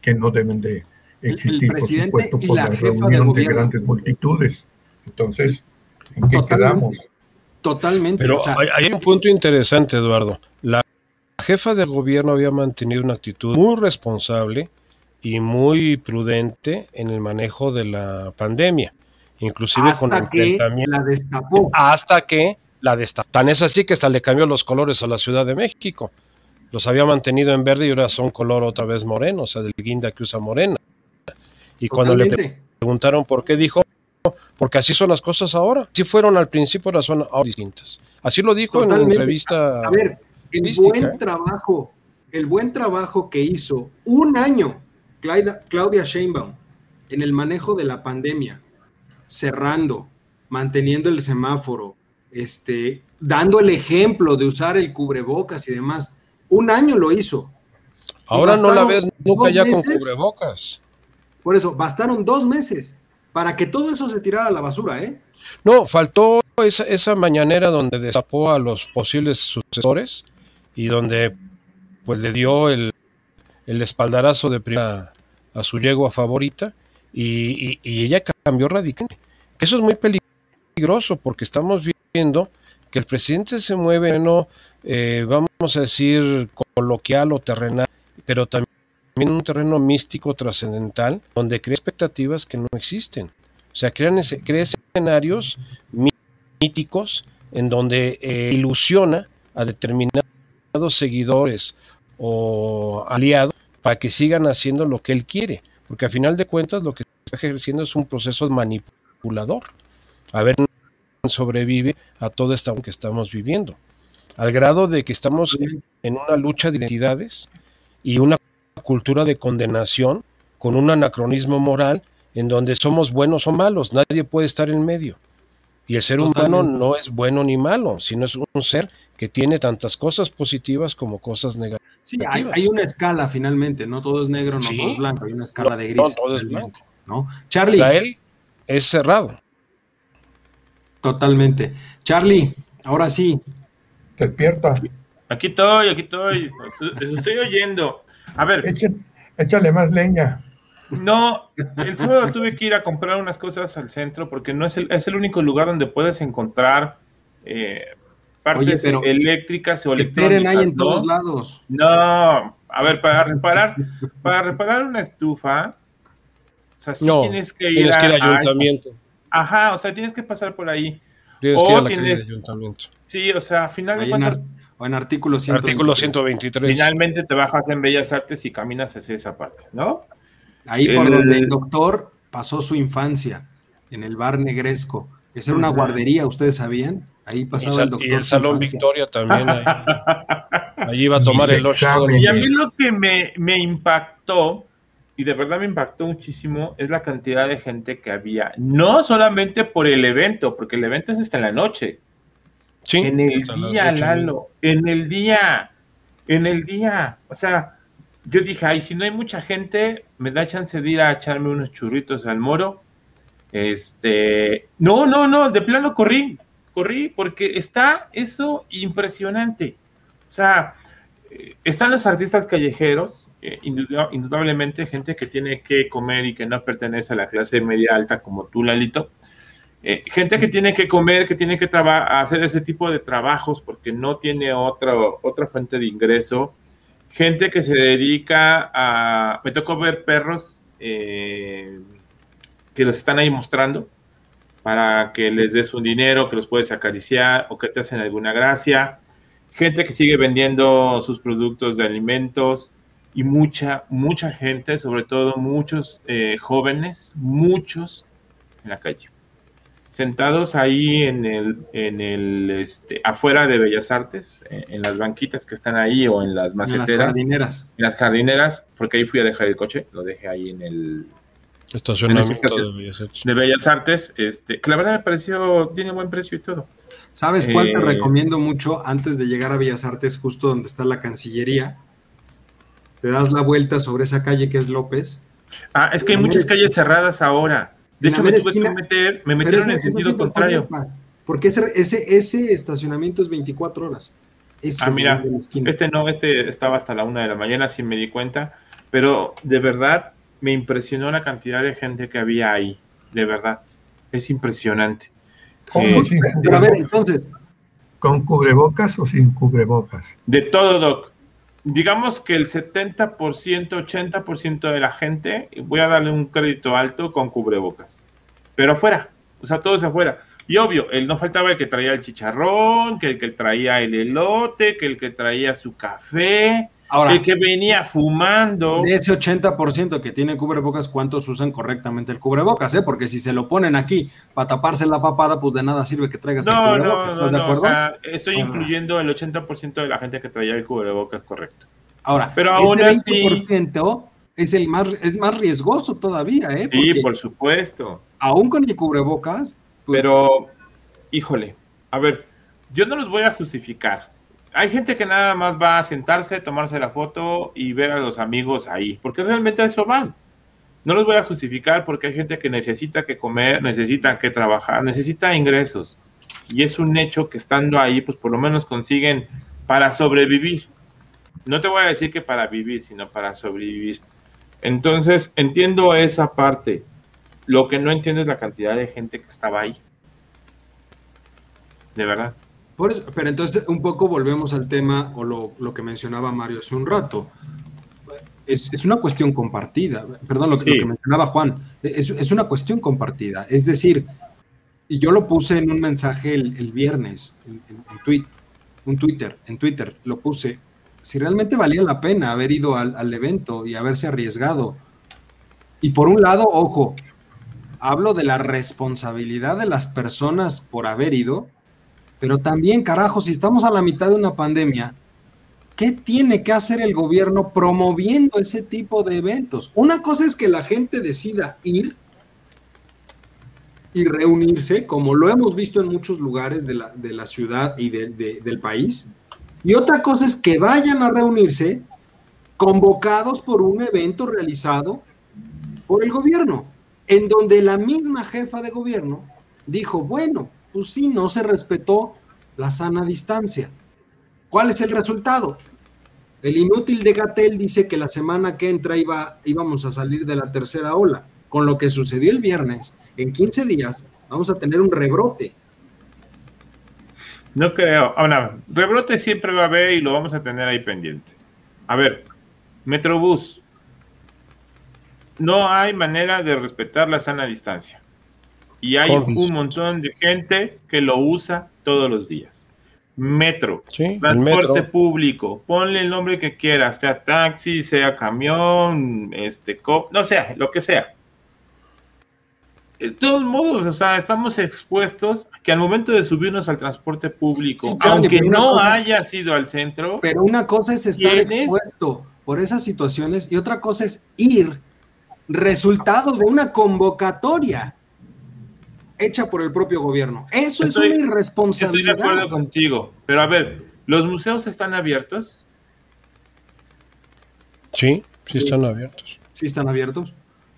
que no deben de existir, por supuesto, por la, reunión de, grandes multitudes. Entonces, ¿en qué quedamos? Totalmente. Pero hay, un punto interesante, Eduardo. La jefa del gobierno había mantenido una actitud muy responsable y muy prudente en el manejo de la pandemia, inclusive hasta con el que la destapó. Hasta que la destapó. Tan es así que hasta le cambió los colores a la Ciudad de México los había mantenido en verde y ahora son color otra vez moreno, o sea, del guinda que usa morena. Y cuando le preguntaron por qué, dijo, porque así son las cosas ahora. Si fueron al principio, ahora son ahora distintas. Así lo dijo en una entrevista. A ver, el buen ¿eh? trabajo, el buen trabajo que hizo un año Claudia Sheinbaum en el manejo de la pandemia, cerrando, manteniendo el semáforo, este, dando el ejemplo de usar el cubrebocas y demás un año lo hizo. Ahora no la ves nunca ya con cubrebocas. Por eso, bastaron dos meses para que todo eso se tirara a la basura, ¿eh? No, faltó esa, esa mañanera donde destapó a los posibles sucesores y donde pues le dio el, el espaldarazo de primera a su yegua favorita y, y, ella cambió radicalmente. Eso es muy peligroso porque estamos viendo que el presidente se mueve, no, eh, vamos a decir, coloquial o terrenal, pero también en un terreno místico trascendental, donde crea expectativas que no existen. O sea, crean crea escenarios míticos en donde eh, ilusiona a determinados seguidores o aliados para que sigan haciendo lo que él quiere, porque a final de cuentas lo que está ejerciendo es un proceso manipulador. A ver, sobrevive a todo esto que estamos viviendo, al grado de que estamos en una lucha de identidades y una cultura de condenación con un anacronismo moral en donde somos buenos o malos, nadie puede estar en medio. Y el ser humano no es bueno ni malo, sino es un ser que tiene tantas cosas positivas como cosas negativas. Sí, hay, una escala finalmente, no todo es negro, no todo es blanco, hay una escala de gris. No, todo es blanco. ¿no? Charlie. Israel es cerrado. Totalmente. Charlie, ahora sí. Despierta. Aquí estoy, aquí estoy. Estoy oyendo. A ver. Échale, más leña. No, el sábado tuve que ir a comprar unas cosas al centro porque no es el, es el único lugar donde puedes encontrar eh, partes eléctricas o Esperen ahí en todos lados. No, a ver, para reparar, para reparar una estufa, o sea, sí tienes que ir, al ayuntamiento. Ajá, o sea, tienes que pasar por ahí. Tienes o que ir a la tienes, ayuntamiento. Sí, o sea, finalmente. o en artículo 123. Artículo 123. Finalmente te bajas en Bellas Artes y caminas hacia esa parte, ¿no? Ahí por donde el doctor pasó su infancia, en el bar Negresco. Esa era una guardería, ¿ustedes sabían? Ahí pasaba el doctor. Y el Salón Victoria también. Ahí. Allí iba a tomar el ocho. Y a mí lo que me, me impactó, y de verdad me impactó muchísimo, es la cantidad de gente que había. No solamente por el evento, porque el evento es hasta la noche. Sí, en el día, Lalo, en el día, en el día. O sea, yo dije, ay, si no hay mucha gente, me da chance de ir a echarme unos churritos al moro. Este, no, no, no, de plano corrí, corrí porque está eso impresionante. O sea, eh, están los artistas callejeros, eh, indudablemente gente que tiene que comer y que no pertenece a la clase media alta como tú, Lalito. Eh, gente que tiene que comer, que tiene que hacer ese tipo de trabajos porque no tiene otra, otra fuente de ingreso gente que se dedica a... Me tocó ver perros que los están ahí mostrando para que les des un dinero, que los puedes acariciar o que te hacen alguna gracia. Gente que sigue vendiendo sus productos de alimentos y mucha, mucha gente, sobre todo muchos eh, jóvenes, muchos en la calle sentados ahí en el, en el, este, afuera de Bellas Artes, eh, en, las banquitas que están ahí o en las maceteras. En las jardineras. En las jardineras, porque ahí fui a dejar el coche, lo dejé ahí en el estacionamiento de Bellas Artes. De Bellas Artes, este, que la verdad me pareció, tiene buen precio y todo. ¿Sabes cuál te eh, recomiendo mucho antes de llegar a Bellas Artes, justo donde está la Cancillería? Te das la vuelta sobre esa calle que es López. Ah, es que hay muchas calles cerradas ahora. De hecho, me tuve que meter, me metieron en el sentido contrario. Porque ese, ese, ese estacionamiento es 24 horas. ah, mira, este no, este estaba hasta la una de la mañana, sin me di cuenta, pero de verdad me impresionó la cantidad de gente que había ahí, de verdad, es impresionante. Eh, a ver, entonces, ¿con cubrebocas o sin cubrebocas? De todo, Doc digamos que el 70%, 80% de la gente, voy a darle un crédito alto con cubrebocas, pero afuera, o sea, todos afuera. Y obvio, él no faltaba el que traía el chicharrón, que el que traía el elote, que el que traía su café, Ahora, el que venía fumando. De ese 80% que tiene cubrebocas, ¿cuántos usan correctamente el cubrebocas? Eh? Porque si se lo ponen aquí para taparse la papada, pues de nada sirve que traigas el cubrebocas. ¿Estás de acuerdo? estoy incluyendo el 80% de la gente que traía el cubrebocas correcto. Ahora, pero aún ese 20% es, el más, es más riesgoso todavía, ¿eh? sí, por supuesto. Aún con el cubrebocas. Pues pero, híjole, a ver, yo no los voy a justificar hay gente que nada más va a sentarse, tomarse la foto y ver a los amigos ahí, porque realmente a eso van. No los voy a justificar porque hay gente que necesita que comer, necesita que trabajar, necesita ingresos. Y es un hecho que estando ahí, pues por lo menos consiguen para sobrevivir. No te voy a decir que para vivir, sino para sobrevivir. Entonces, entiendo esa parte. Lo que no entiendo es la cantidad de gente que estaba ahí. De verdad pero entonces un poco volvemos al tema o lo, que mencionaba Mario hace un rato. Es, una cuestión compartida, perdón, lo, que mencionaba Juan, es, una cuestión compartida. Es decir, y yo lo puse en un mensaje el, viernes, en, tweet, un Twitter, en Twitter lo puse, si realmente valía la pena haber ido al, al evento y haberse arriesgado. Y por un lado, ojo, hablo de la responsabilidad de las personas por haber ido, pero también, carajo, si estamos a la mitad de una pandemia, ¿qué tiene que hacer el gobierno promoviendo ese tipo de eventos? Una cosa es que la gente decida ir y reunirse, como lo hemos visto en muchos lugares de la, ciudad y del país. Y otra cosa es que vayan a reunirse convocados por un evento realizado por el gobierno, en donde la misma jefa de gobierno dijo, bueno, pues sí, no se respetó la sana distancia. ¿Cuál es el resultado? El inútil de Gatel dice que la semana que entra iba, íbamos a salir de la tercera ola. Con lo que sucedió el viernes, en 15 días vamos a tener un rebrote. No creo. Ahora, rebrote siempre va a haber y lo vamos a tener ahí pendiente. A ver, Metrobús. No hay manera de respetar la sana distancia. Y hay un montón de gente que lo usa todos los días. Metro, transporte público, ponle el nombre que quieras, sea taxi, sea camión, este, no sea, lo que sea de todos modos, o sea, estamos expuestos a que al momento de subirnos al transporte público, aunque no haya sido al centro. Pero una cosa es estar expuesto por esas situaciones y otra cosa es ir resultado de una convocatoria hecha por el propio gobierno. Eso es una irresponsabilidad. Estoy de acuerdo contigo, pero a ver, ¿los museos están abiertos? Sí, sí, están abiertos. Sí están abiertos,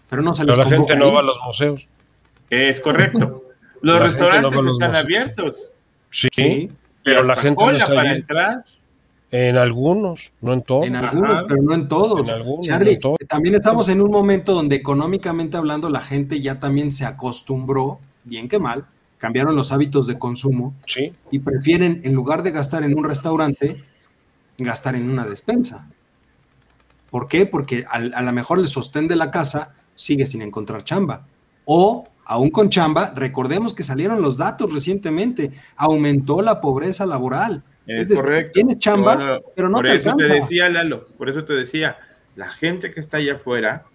pero no se les Pero la gente no va a los museos. Es correcto. Los restaurantes están abiertos. Sí, pero la gente no está para entrar. En algunos, no en todos. En algunos, pero no en todos. Charlie, también estamos en un momento donde económicamente hablando la gente ya también se acostumbró, bien que mal, cambiaron los hábitos de consumo sí. y prefieren, en lugar de gastar en un restaurante, gastar en una despensa. ¿Por qué? Porque a, a lo mejor el sostén de la casa sigue sin encontrar chamba. O aún con chamba, recordemos que salieron los datos recientemente, aumentó la pobreza laboral. Es, correcto. Tienes chamba, pero no por eso te decía, Lalo, por eso te decía, la gente que está allá afuera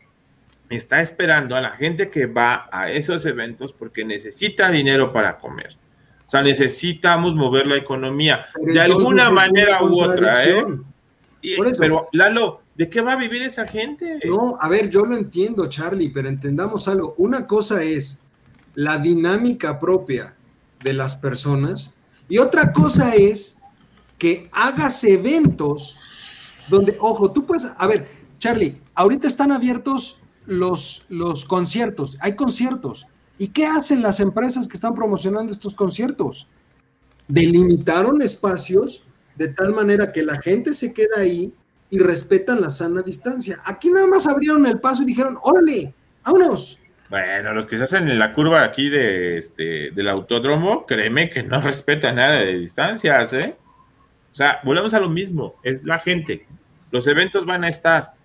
está esperando a la gente que va a esos eventos porque necesita dinero para comer. O sea, necesitamos mover la economía de alguna manera u otra, ¿eh? Pero, Lalo, ¿De qué va a vivir esa gente? No, a ver, yo lo entiendo, Charlie, pero entendamos algo. Una cosa es la dinámica propia de las personas y otra cosa es que hagas eventos donde, ojo, tú puedes, a ver, Charlie, ahorita están abiertos los, los conciertos, hay conciertos. ¿Y qué hacen las empresas que están promocionando estos conciertos? Delimitaron espacios de tal manera que la gente se queda ahí y respetan la sana distancia. Aquí nada más abrieron el paso y dijeron, órale, vámonos. Bueno, los que se hacen en la curva aquí de este, del autódromo, créeme que no respetan nada de distancias, ¿eh? O sea, volvemos a lo mismo, es la gente. Los eventos van a estar.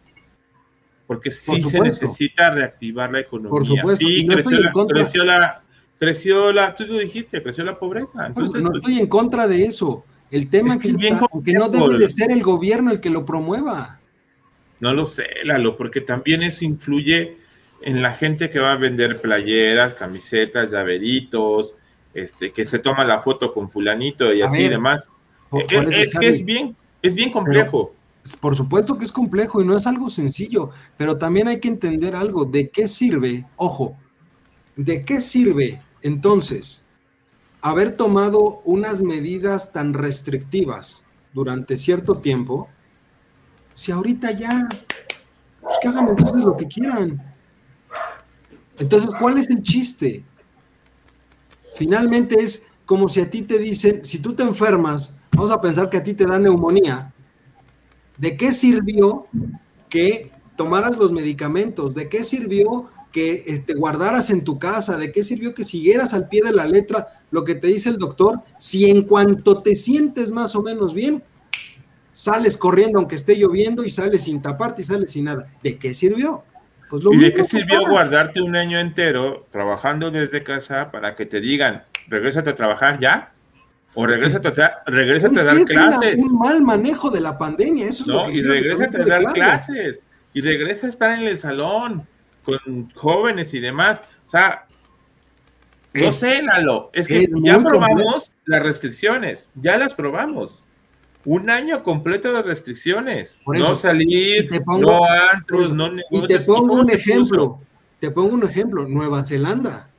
Porque sí se necesita reactivar la economía. Por supuesto. Sí, creció, la, creció, la, creció la, tú dijiste, creció la pobreza. Entonces, no estoy en contra de eso. El tema que, que no debe de ser el gobierno el que lo promueva. No lo sé, Lalo, porque también eso influye en la gente que va a vender playeras, camisetas, llaveritos, este, que se toma la foto con fulanito y así y demás. Eh, eh, es, que es bien, es bien complejo. Por supuesto que es complejo y no es algo sencillo, pero también hay que entender algo, de qué sirve, ojo, de qué sirve entonces haber tomado unas medidas tan restrictivas durante cierto tiempo, si ahorita ya, pues que hagan entonces lo que quieran. Entonces, ¿cuál es el chiste? Finalmente es como si a ti te dicen, si tú te enfermas, vamos a pensar que a ti te da neumonía, ¿de qué sirvió que tomaras los medicamentos? ¿De qué sirvió que te este, guardaras en tu casa, de qué sirvió que siguieras al pie de la letra lo que te dice el doctor, si en cuanto te sientes más o menos bien, sales corriendo aunque esté lloviendo y sales sin taparte y sales sin nada. ¿De qué sirvió? Pues ¿Y de qué sirvió guardarte un año entero trabajando desde casa para que te digan, regrésate a trabajar ya? O regrésate, a, regrésate a dar clases. un mal manejo de la pandemia, eso es lo que Y regrésate a dar clases. Y regresa a estar en el salón con jóvenes y demás. O sea, no sé, Lalo, es que ya probamos las restricciones, ya las probamos. Un año completo de restricciones. no salir, no antros, no negocios. Y te pongo un ejemplo, te pongo un ejemplo, Nueva Zelanda.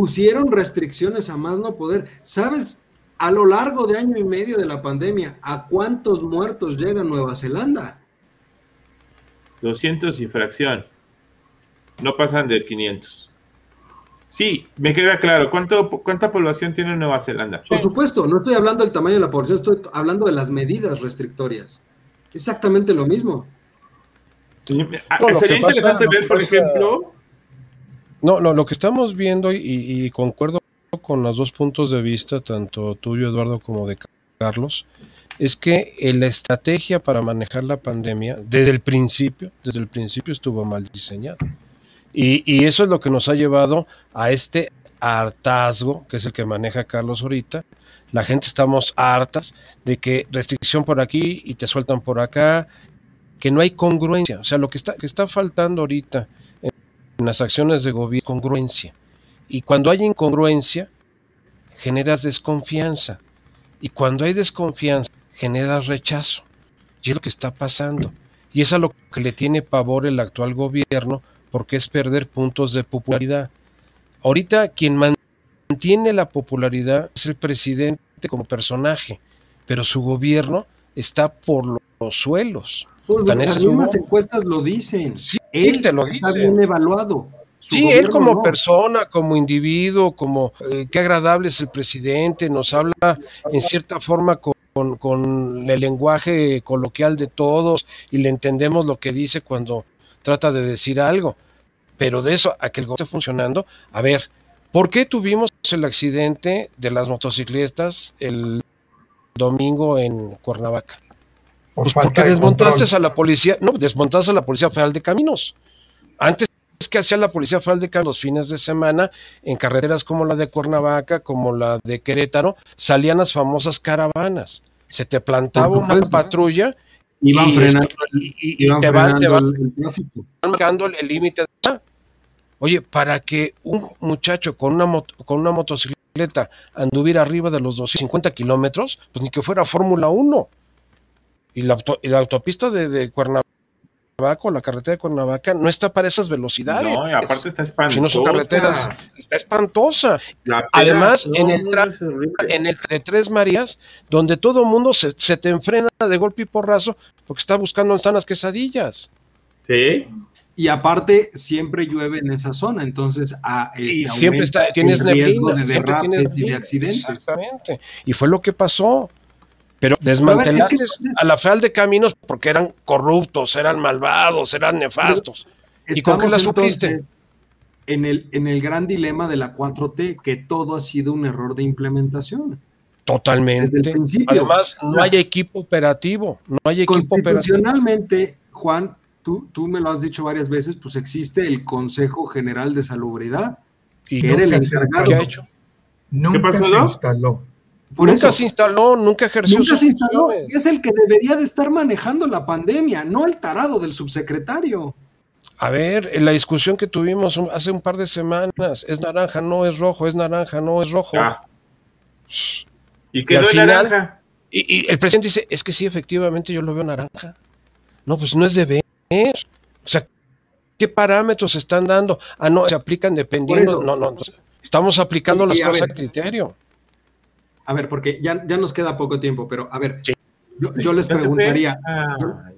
Pusieron restricciones a más no poder. ¿Sabes a lo largo de año y medio de la pandemia a cuántos muertos llega Nueva Zelanda? 200 y fracción. No pasan de 500. Sí, me queda claro. ¿Cuánto, ¿Cuánta población tiene Nueva Zelanda? Por supuesto, no estoy hablando del tamaño de la población, estoy hablando de las medidas restrictorias. Exactamente lo mismo. Ah, sería interesante ver, por ejemplo. No, no, lo que estamos viendo y, concuerdo con los dos puntos de vista, tanto tuyo, Eduardo, como de Carlos, es que la estrategia para manejar la pandemia, desde el principio, desde el principio estuvo mal diseñada. Y, y eso es lo que nos ha llevado a este hartazgo, que es el que maneja Carlos ahorita. La gente estamos hartas de que restricción por aquí y te sueltan por acá, que no hay congruencia. O sea, lo que está, que está faltando ahorita en, las acciones de gobierno, congruencia. Y cuando hay incongruencia, generas desconfianza. Y cuando hay desconfianza, generas rechazo. Y es lo que está pasando. Y es a lo que le tiene pavor el actual gobierno, porque es perder puntos de popularidad. Ahorita quien mantiene la popularidad es el presidente como personaje, pero su gobierno está por los suelos. Pues las mismas encuestas lo dicen. Sí, él te lo está bien evaluado. sí, él como persona, como individuo, como eh, qué agradable es el presidente, nos habla en cierta forma con, con, el lenguaje coloquial de todos y le entendemos lo que dice cuando trata de decir algo. Pero de eso a que el gobierno esté funcionando, a ver, ¿por qué tuvimos el accidente de las motocicletas el domingo en Cuernavaca? Pues porque desmontaste a la policía, no, desmontaste a la Policía Federal de Caminos. Antes que hacía la Policía Federal de Caminos los fines de semana, en carreteras como la de Cuernavaca, como la de Querétaro, salían las famosas caravanas. Se te plantaba una patrulla y, frenando, y, te van, el, tráfico. marcando el límite. Oye, para que un muchacho con una, con una motocicleta anduviera arriba de los 250 kilómetros, pues ni que fuera Fórmula 1. Y la, autopista de, Cuernavaca, la carretera de Cuernavaca, no está para esas velocidades. No, y aparte está espantosa. Si no son carreteras, está espantosa. Además, en el en el de Tres Marías, donde todo el mundo se, te enfrena de golpe y porrazo porque está buscando sanas quesadillas. Sí. Y aparte, siempre llueve en esa zona, entonces a, este, y siempre está, tienes riesgo de derrapes y de accidentes. Exactamente. Y fue lo que pasó. Pero desmantelaste a, la FEAL de caminos porque eran corruptos, eran malvados, eran nefastos. ¿Y con qué la? En el, en el gran dilema de la 4T, que todo ha sido un error de implementación. Totalmente. Además, no hay equipo operativo. No hay equipo Constitucionalmente, Juan, tú, tú me lo has dicho varias veces, pues existe el Consejo General de Salubridad, ¿Y que era el encargado. ¿Qué ha hecho? Nunca se instaló nunca se instaló, nunca ejerció. Nunca se instaló. Es el que debería de estar manejando la pandemia, no el tarado del subsecretario. A ver, en la discusión que tuvimos hace un par de semanas, es naranja, no es rojo, es naranja, no es rojo. ¿Y qué es naranja? Y, el presidente dice, es que sí, efectivamente yo lo veo naranja. No, pues no es de ver. O sea, ¿qué parámetros están dando? Ah, no, se aplican dependiendo. No, no, estamos aplicando las cosas a criterio a ver, porque ya, ya nos queda poco tiempo, pero a ver, yo, les preguntaría,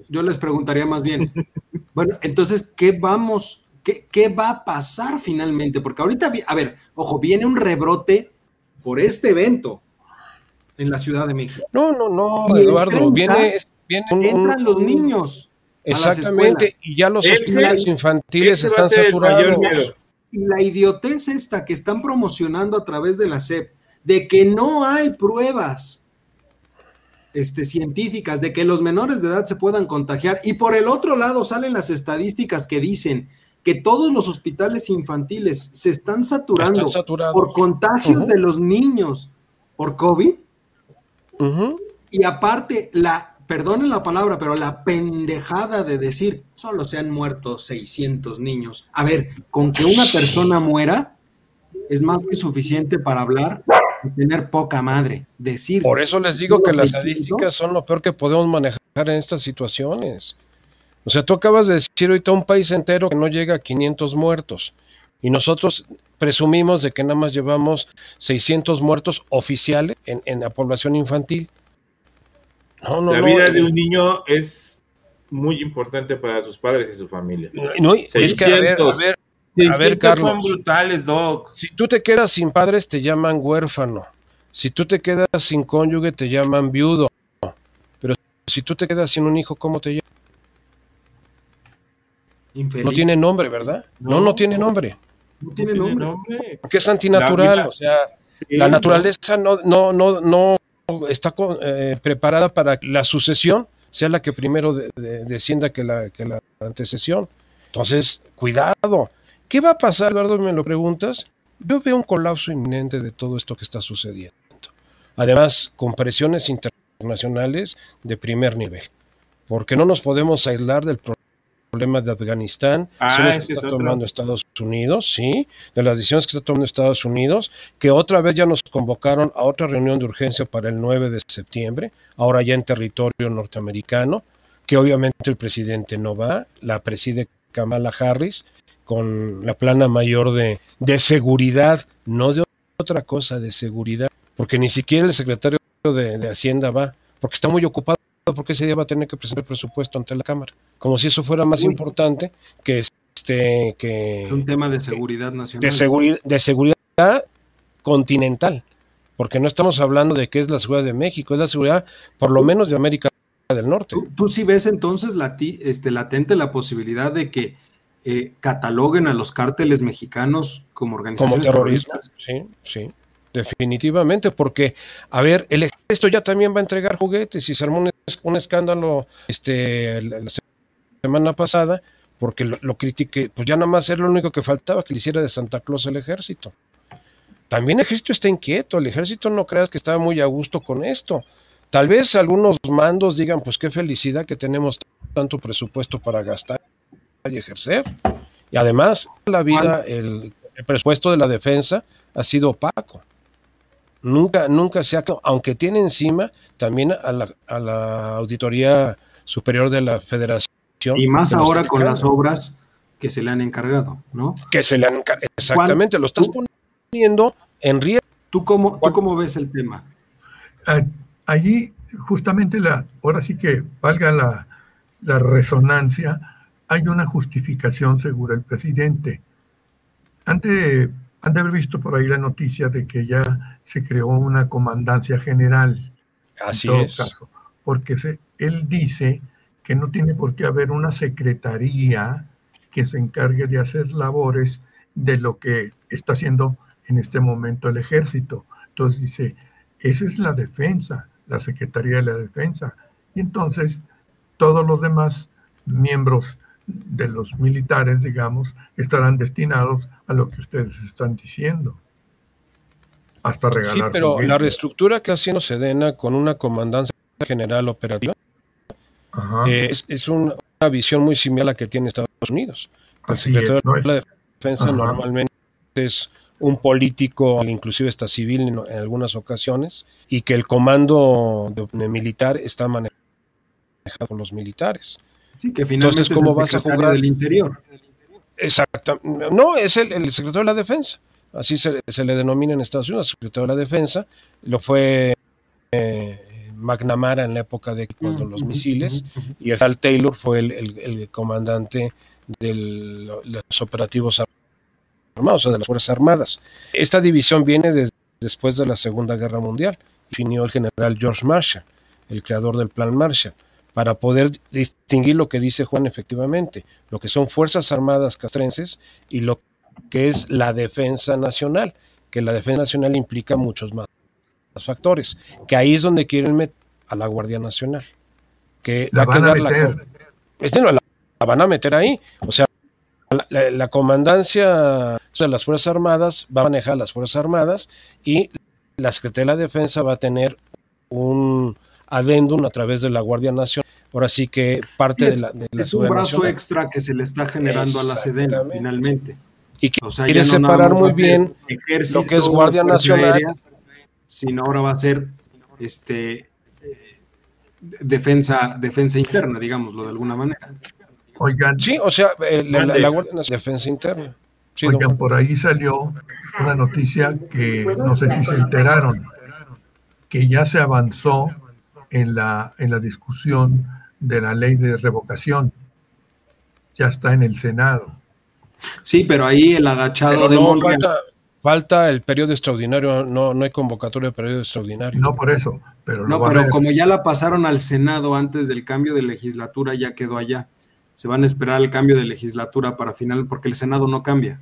yo, les preguntaría más bien, bueno, entonces, ¿qué vamos, qué, qué va a pasar finalmente? Porque ahorita, a ver, ojo, viene un rebrote por este evento en la Ciudad de México. No, no, no, Eduardo, viene, viene entran los niños. Exactamente, y ya los hospitales infantiles están saturados. Y la idiotez esta que están promocionando a través de la SEP, de que no hay pruebas este, científicas de que los menores de edad se puedan contagiar. Y por el otro lado salen las estadísticas que dicen que todos los hospitales infantiles se están saturando por contagios de los niños por COVID. Y aparte, la, perdonen la palabra, pero la pendejada de decir, solo se han muerto 600 niños. A ver, con que una persona muera es más que suficiente para hablar tener poca madre, decir. Por eso les digo que las estadísticas son lo peor que podemos manejar en estas situaciones. O sea, tú acabas de decir ahorita un país entero que no llega a 500 muertos y nosotros presumimos de que nada más llevamos 600 muertos oficiales en, la población infantil. No, no, la vida de un niño es muy importante para sus padres y su familia. No, es que a ver, a ver, a ver, Carlos. Son brutales, Doc. Si tú te quedas sin padres, te llaman huérfano. Si tú te quedas sin cónyuge, te llaman viudo. Pero si tú te quedas sin un hijo, ¿cómo te llaman? No tiene nombre, ¿verdad? No, no, tiene nombre. No tiene nombre. Porque es antinatural, o sea, la naturaleza no, no, no, no está eh, preparada para que la sucesión sea la que primero descienda que la, que la antecesión. Entonces, cuidado. ¿Qué va a pasar, Eduardo? Me lo preguntas. Yo veo un colapso inminente de todo esto que está sucediendo. Además, con presiones internacionales de primer nivel. Porque no nos podemos aislar del problema de Afganistán, ah, que está tomando Estados Unidos, sí, de las decisiones que está tomando Estados Unidos, que otra vez ya nos convocaron a otra reunión de urgencia para el 9 de septiembre, ahora ya en territorio norteamericano, que obviamente el presidente no va, la preside Kamala Harris, con la plana mayor de, de seguridad, no de otra cosa, de seguridad, porque ni siquiera el secretario de, de Hacienda va, porque está muy ocupado porque ese día va a tener que presentar el presupuesto ante la Cámara, como si eso fuera más importante que este que un tema de seguridad nacional, de seguridad, de seguridad continental, porque no estamos hablando de que es la seguridad de México, es la seguridad por lo menos de América del Norte. ¿Tú, sí ves entonces la, este, latente la posibilidad de que eh, cataloguen a los cárteles mexicanos como organizaciones como terroristas? Sí, sí. Definitivamente, porque, a ver, el ejército ya también va a entregar juguetes y se armó un, escándalo este, la, semana pasada porque lo, lo critiqué, pues ya nada más era lo único que faltaba que le hiciera de Santa Claus el ejército. También el ejército está inquieto, el ejército no creas que estaba muy a gusto con esto. Tal vez algunos mandos digan, pues qué felicidad que tenemos tanto presupuesto para gastar y ejercer. Y además, la vida, el presupuesto de la defensa ha sido opaco nunca, nunca se ha, aunque tiene encima también a la, a la Auditoría Superior de la Federación. Y más ahora con las obras que se le han encargado, ¿no? Que se le han encargado, exactamente, lo estás poniendo en riesgo. ¿Tú cómo, ¿Tú cómo ves el tema? Allí, justamente, la, ahora sí que valga la, la resonancia, hay una justificación segura el presidente. Ante han de haber visto por ahí la noticia de que ya se creó una comandancia general. Así en todo es. Caso, porque se, él dice que no tiene por qué haber una secretaría que se encargue de hacer labores de lo que está haciendo en este momento el ejército. Entonces dice, esa es la defensa, la Secretaría de la Defensa. Y entonces todos los demás miembros de los militares, digamos, estarán destinados a lo que ustedes están diciendo. Hasta regalar. Sí, pero la reestructura que haciendo Sedena con una comandancia general operativa eh, es, una, visión muy similar a la que tiene Estados Unidos. El secretario de la Defensa normalmente es un político, inclusive está civil en, algunas ocasiones, y que el comando de militar está manejado por los militares. Sí, que finalmente Entonces, ¿cómo vas a jugar del interior? Exacto. No, es el, secretario de la defensa. Así se, le denomina en Estados Unidos, secretario de la defensa. Lo fue eh, McNamara en la época de cuando los misiles. Y Hal Taylor fue el, comandante de los operativos armados, o de las Fuerzas Armadas. Esta división viene desde después de la Segunda Guerra Mundial. Definió el general George Marshall, el creador del Plan Marshall para poder distinguir lo que dice Juan efectivamente, lo que son Fuerzas Armadas castrenses y lo que es la defensa nacional, que la defensa nacional implica muchos más, factores, que ahí es donde quieren meter a la Guardia Nacional, que la van a meter. La, la, van a meter ahí, o sea, la, la, comandancia de las Fuerzas Armadas va a manejar las Fuerzas Armadas y la Secretaría de la Defensa va a tener un adendum a través de la Guardia Nacional. Ahora sí que parte de la... De es un brazo extra que se le está generando a la SEDENA finalmente. Y que quiere separar muy bien lo que es Guardia Nacional. sino ahora va a ser este defensa, defensa interna, digámoslo de alguna manera. Oigan. Sí, o sea, eh, la, Guardia Nacional, defensa interna. Oigan, por ahí salió una noticia que no sé si se enteraron, que ya se avanzó en la, en la discusión de la ley de revocación. Ya está en el Senado. Sí, pero ahí el agachado de no, falta, el periodo extraordinario, no, no hay convocatoria de periodo extraordinario. No, por eso. Pero no, pero como ya la pasaron al Senado antes del cambio de legislatura, ya quedó allá. Se van a esperar el cambio de legislatura para final, porque el Senado no cambia.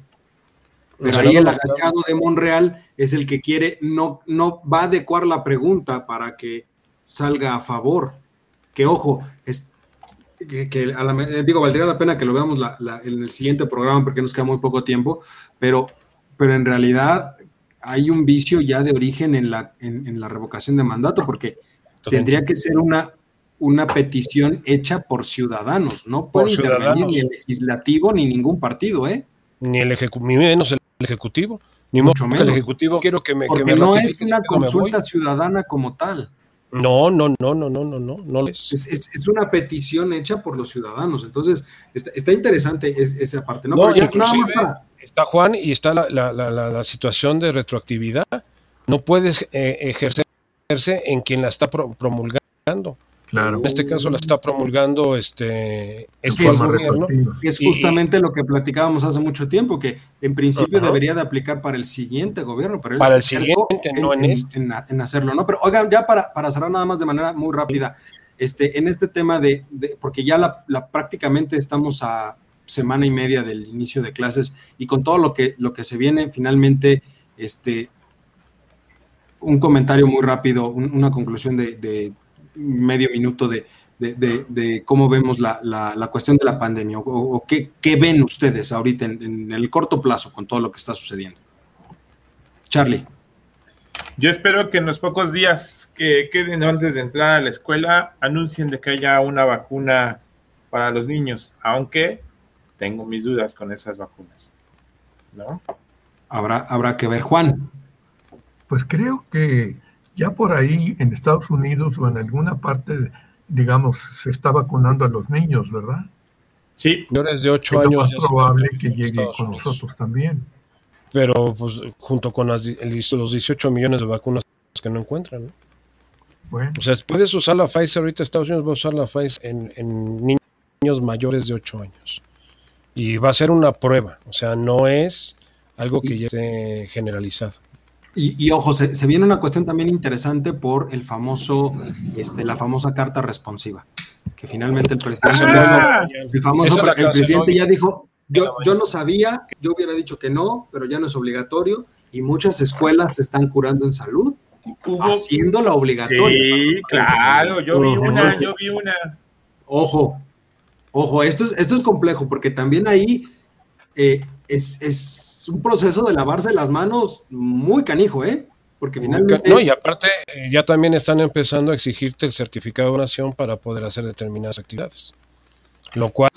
Pero ahí el agachado de Monreal es el que quiere, no, no va a adecuar la pregunta para que salga a favor. Que ojo, es, que, a la, digo, valdría la pena que lo veamos en el siguiente programa porque nos queda muy poco tiempo, pero, pero en realidad hay un vicio ya de origen en la, en, la revocación de mandato, porque tendría que ser una, una petición hecha por ciudadanos, no puede intervenir ni el legislativo ni ningún partido, ¿eh? Ni el ejecutivo, menos el ejecutivo, ni mucho menos el ejecutivo. Quiero que me Porque no es una consulta ciudadana como tal. No, no, no, no, no, no, no, no es. Es, una petición hecha por los ciudadanos, entonces está, interesante esa parte, ¿no? Pero ya, nada más para, está Juan y está la, la, la, situación de retroactividad. No puedes eh, ejercerse en quien la está promulgando. Claro. En este caso la está promulgando este, este es, gobierno. Es justamente lo que platicábamos hace mucho tiempo, que en principio debería de aplicar para el siguiente gobierno, pero para el siguiente, no en, este. en, hacerlo, ¿no? Pero oigan, ya para, para cerrar nada más de manera muy rápida, este, en este tema de, de porque ya la, la, prácticamente estamos a semana y media del inicio de clases y con todo lo que, lo que se viene, finalmente, este, un comentario muy rápido, una conclusión de, medio minuto de, cómo vemos la, cuestión de la pandemia o, qué, ven ustedes ahorita en, el corto plazo con todo lo que está sucediendo. Charlie. Yo espero que en los pocos días que queden antes de entrar a la escuela anuncien de que haya una vacuna para los niños, aunque tengo mis dudas con esas vacunas. ¿No? Habrá, habrá que ver, Juan. Pues creo que ya por ahí en Estados Unidos o en alguna parte, digamos, se está vacunando a los niños, ¿verdad? Sí, menores de 8 años. Es más probable que llegue con nosotros también. Pero pues junto con los 18 millones de vacunas que no encuentran, ¿no? Bueno. O sea, puedes usar la Pfizer, ahorita Estados Unidos va a usar la Pfizer en, en niños mayores de 8 años y va a ser una prueba, o sea, no es algo que ya esté generalizado. Y, ojo, se, viene una cuestión también interesante por el famoso, este, la famosa carta responsiva, que finalmente el presidente, ah, el famoso, el presidente ya dijo, yo, yo no sabía, yo hubiera dicho que no, pero ya no es obligatorio y muchas escuelas se están curando en salud, haciendo la obligatoria. Sí, claro, yo vi una, yo vi una. Ojo, Ojo, esto es, esto es complejo porque también ahí eh, es, un proceso de lavarse las manos muy canijo, ¿eh? Porque finalmente... No, y aparte ya también están empezando a exigirte el certificado de donación para poder hacer determinadas actividades. Lo cual,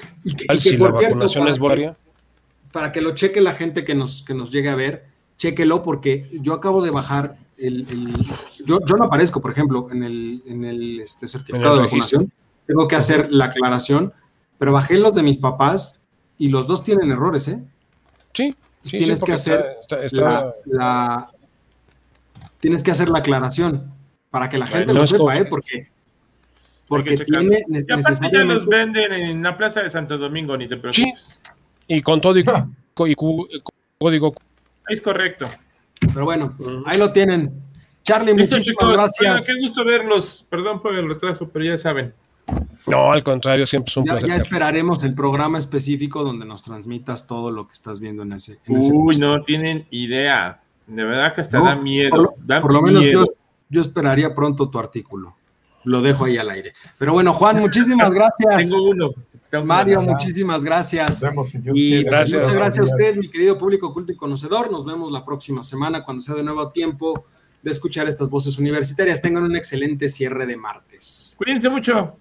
si la vacunación es voluntaria... Para que lo cheque la gente que nos, que nos llegue a ver, chéquelo porque yo acabo de bajar el... yo, no aparezco, por ejemplo, en el, en el este, certificado de vacunación. Tengo que hacer la aclaración pero bajé los de mis papás y los dos tienen errores, ¿eh? Sí. Tienes que hacer La, tienes que hacer la aclaración para que la gente lo sepa, ¿eh? Porque porque tiene necesariamente... ya los venden en la plaza de Santo Domingo, ni te preocupes. Sí. Y con todo y, código. Es correcto. Pero bueno, ahí lo tienen. Charlie, muchísimas gracias. qué gusto verlos. Perdón por el retraso, pero ya saben. No, al contrario, siempre es un ya, Ya esperaremos el programa específico donde nos transmitas todo lo que estás viendo en ese. Uy, no tienen idea. De verdad que hasta da miedo. Por lo, menos yo, esperaría pronto tu artículo. Lo dejo ahí al aire. Pero bueno, Juan, muchísimas gracias. Tengo uno. Mario, muchísimas gracias. y gracias. muchas gracias a usted, mi querido público culto y conocedor. Nos vemos la próxima semana cuando sea de nuevo tiempo de escuchar estas voces universitarias. Tengan un excelente cierre de martes. Cuídense mucho.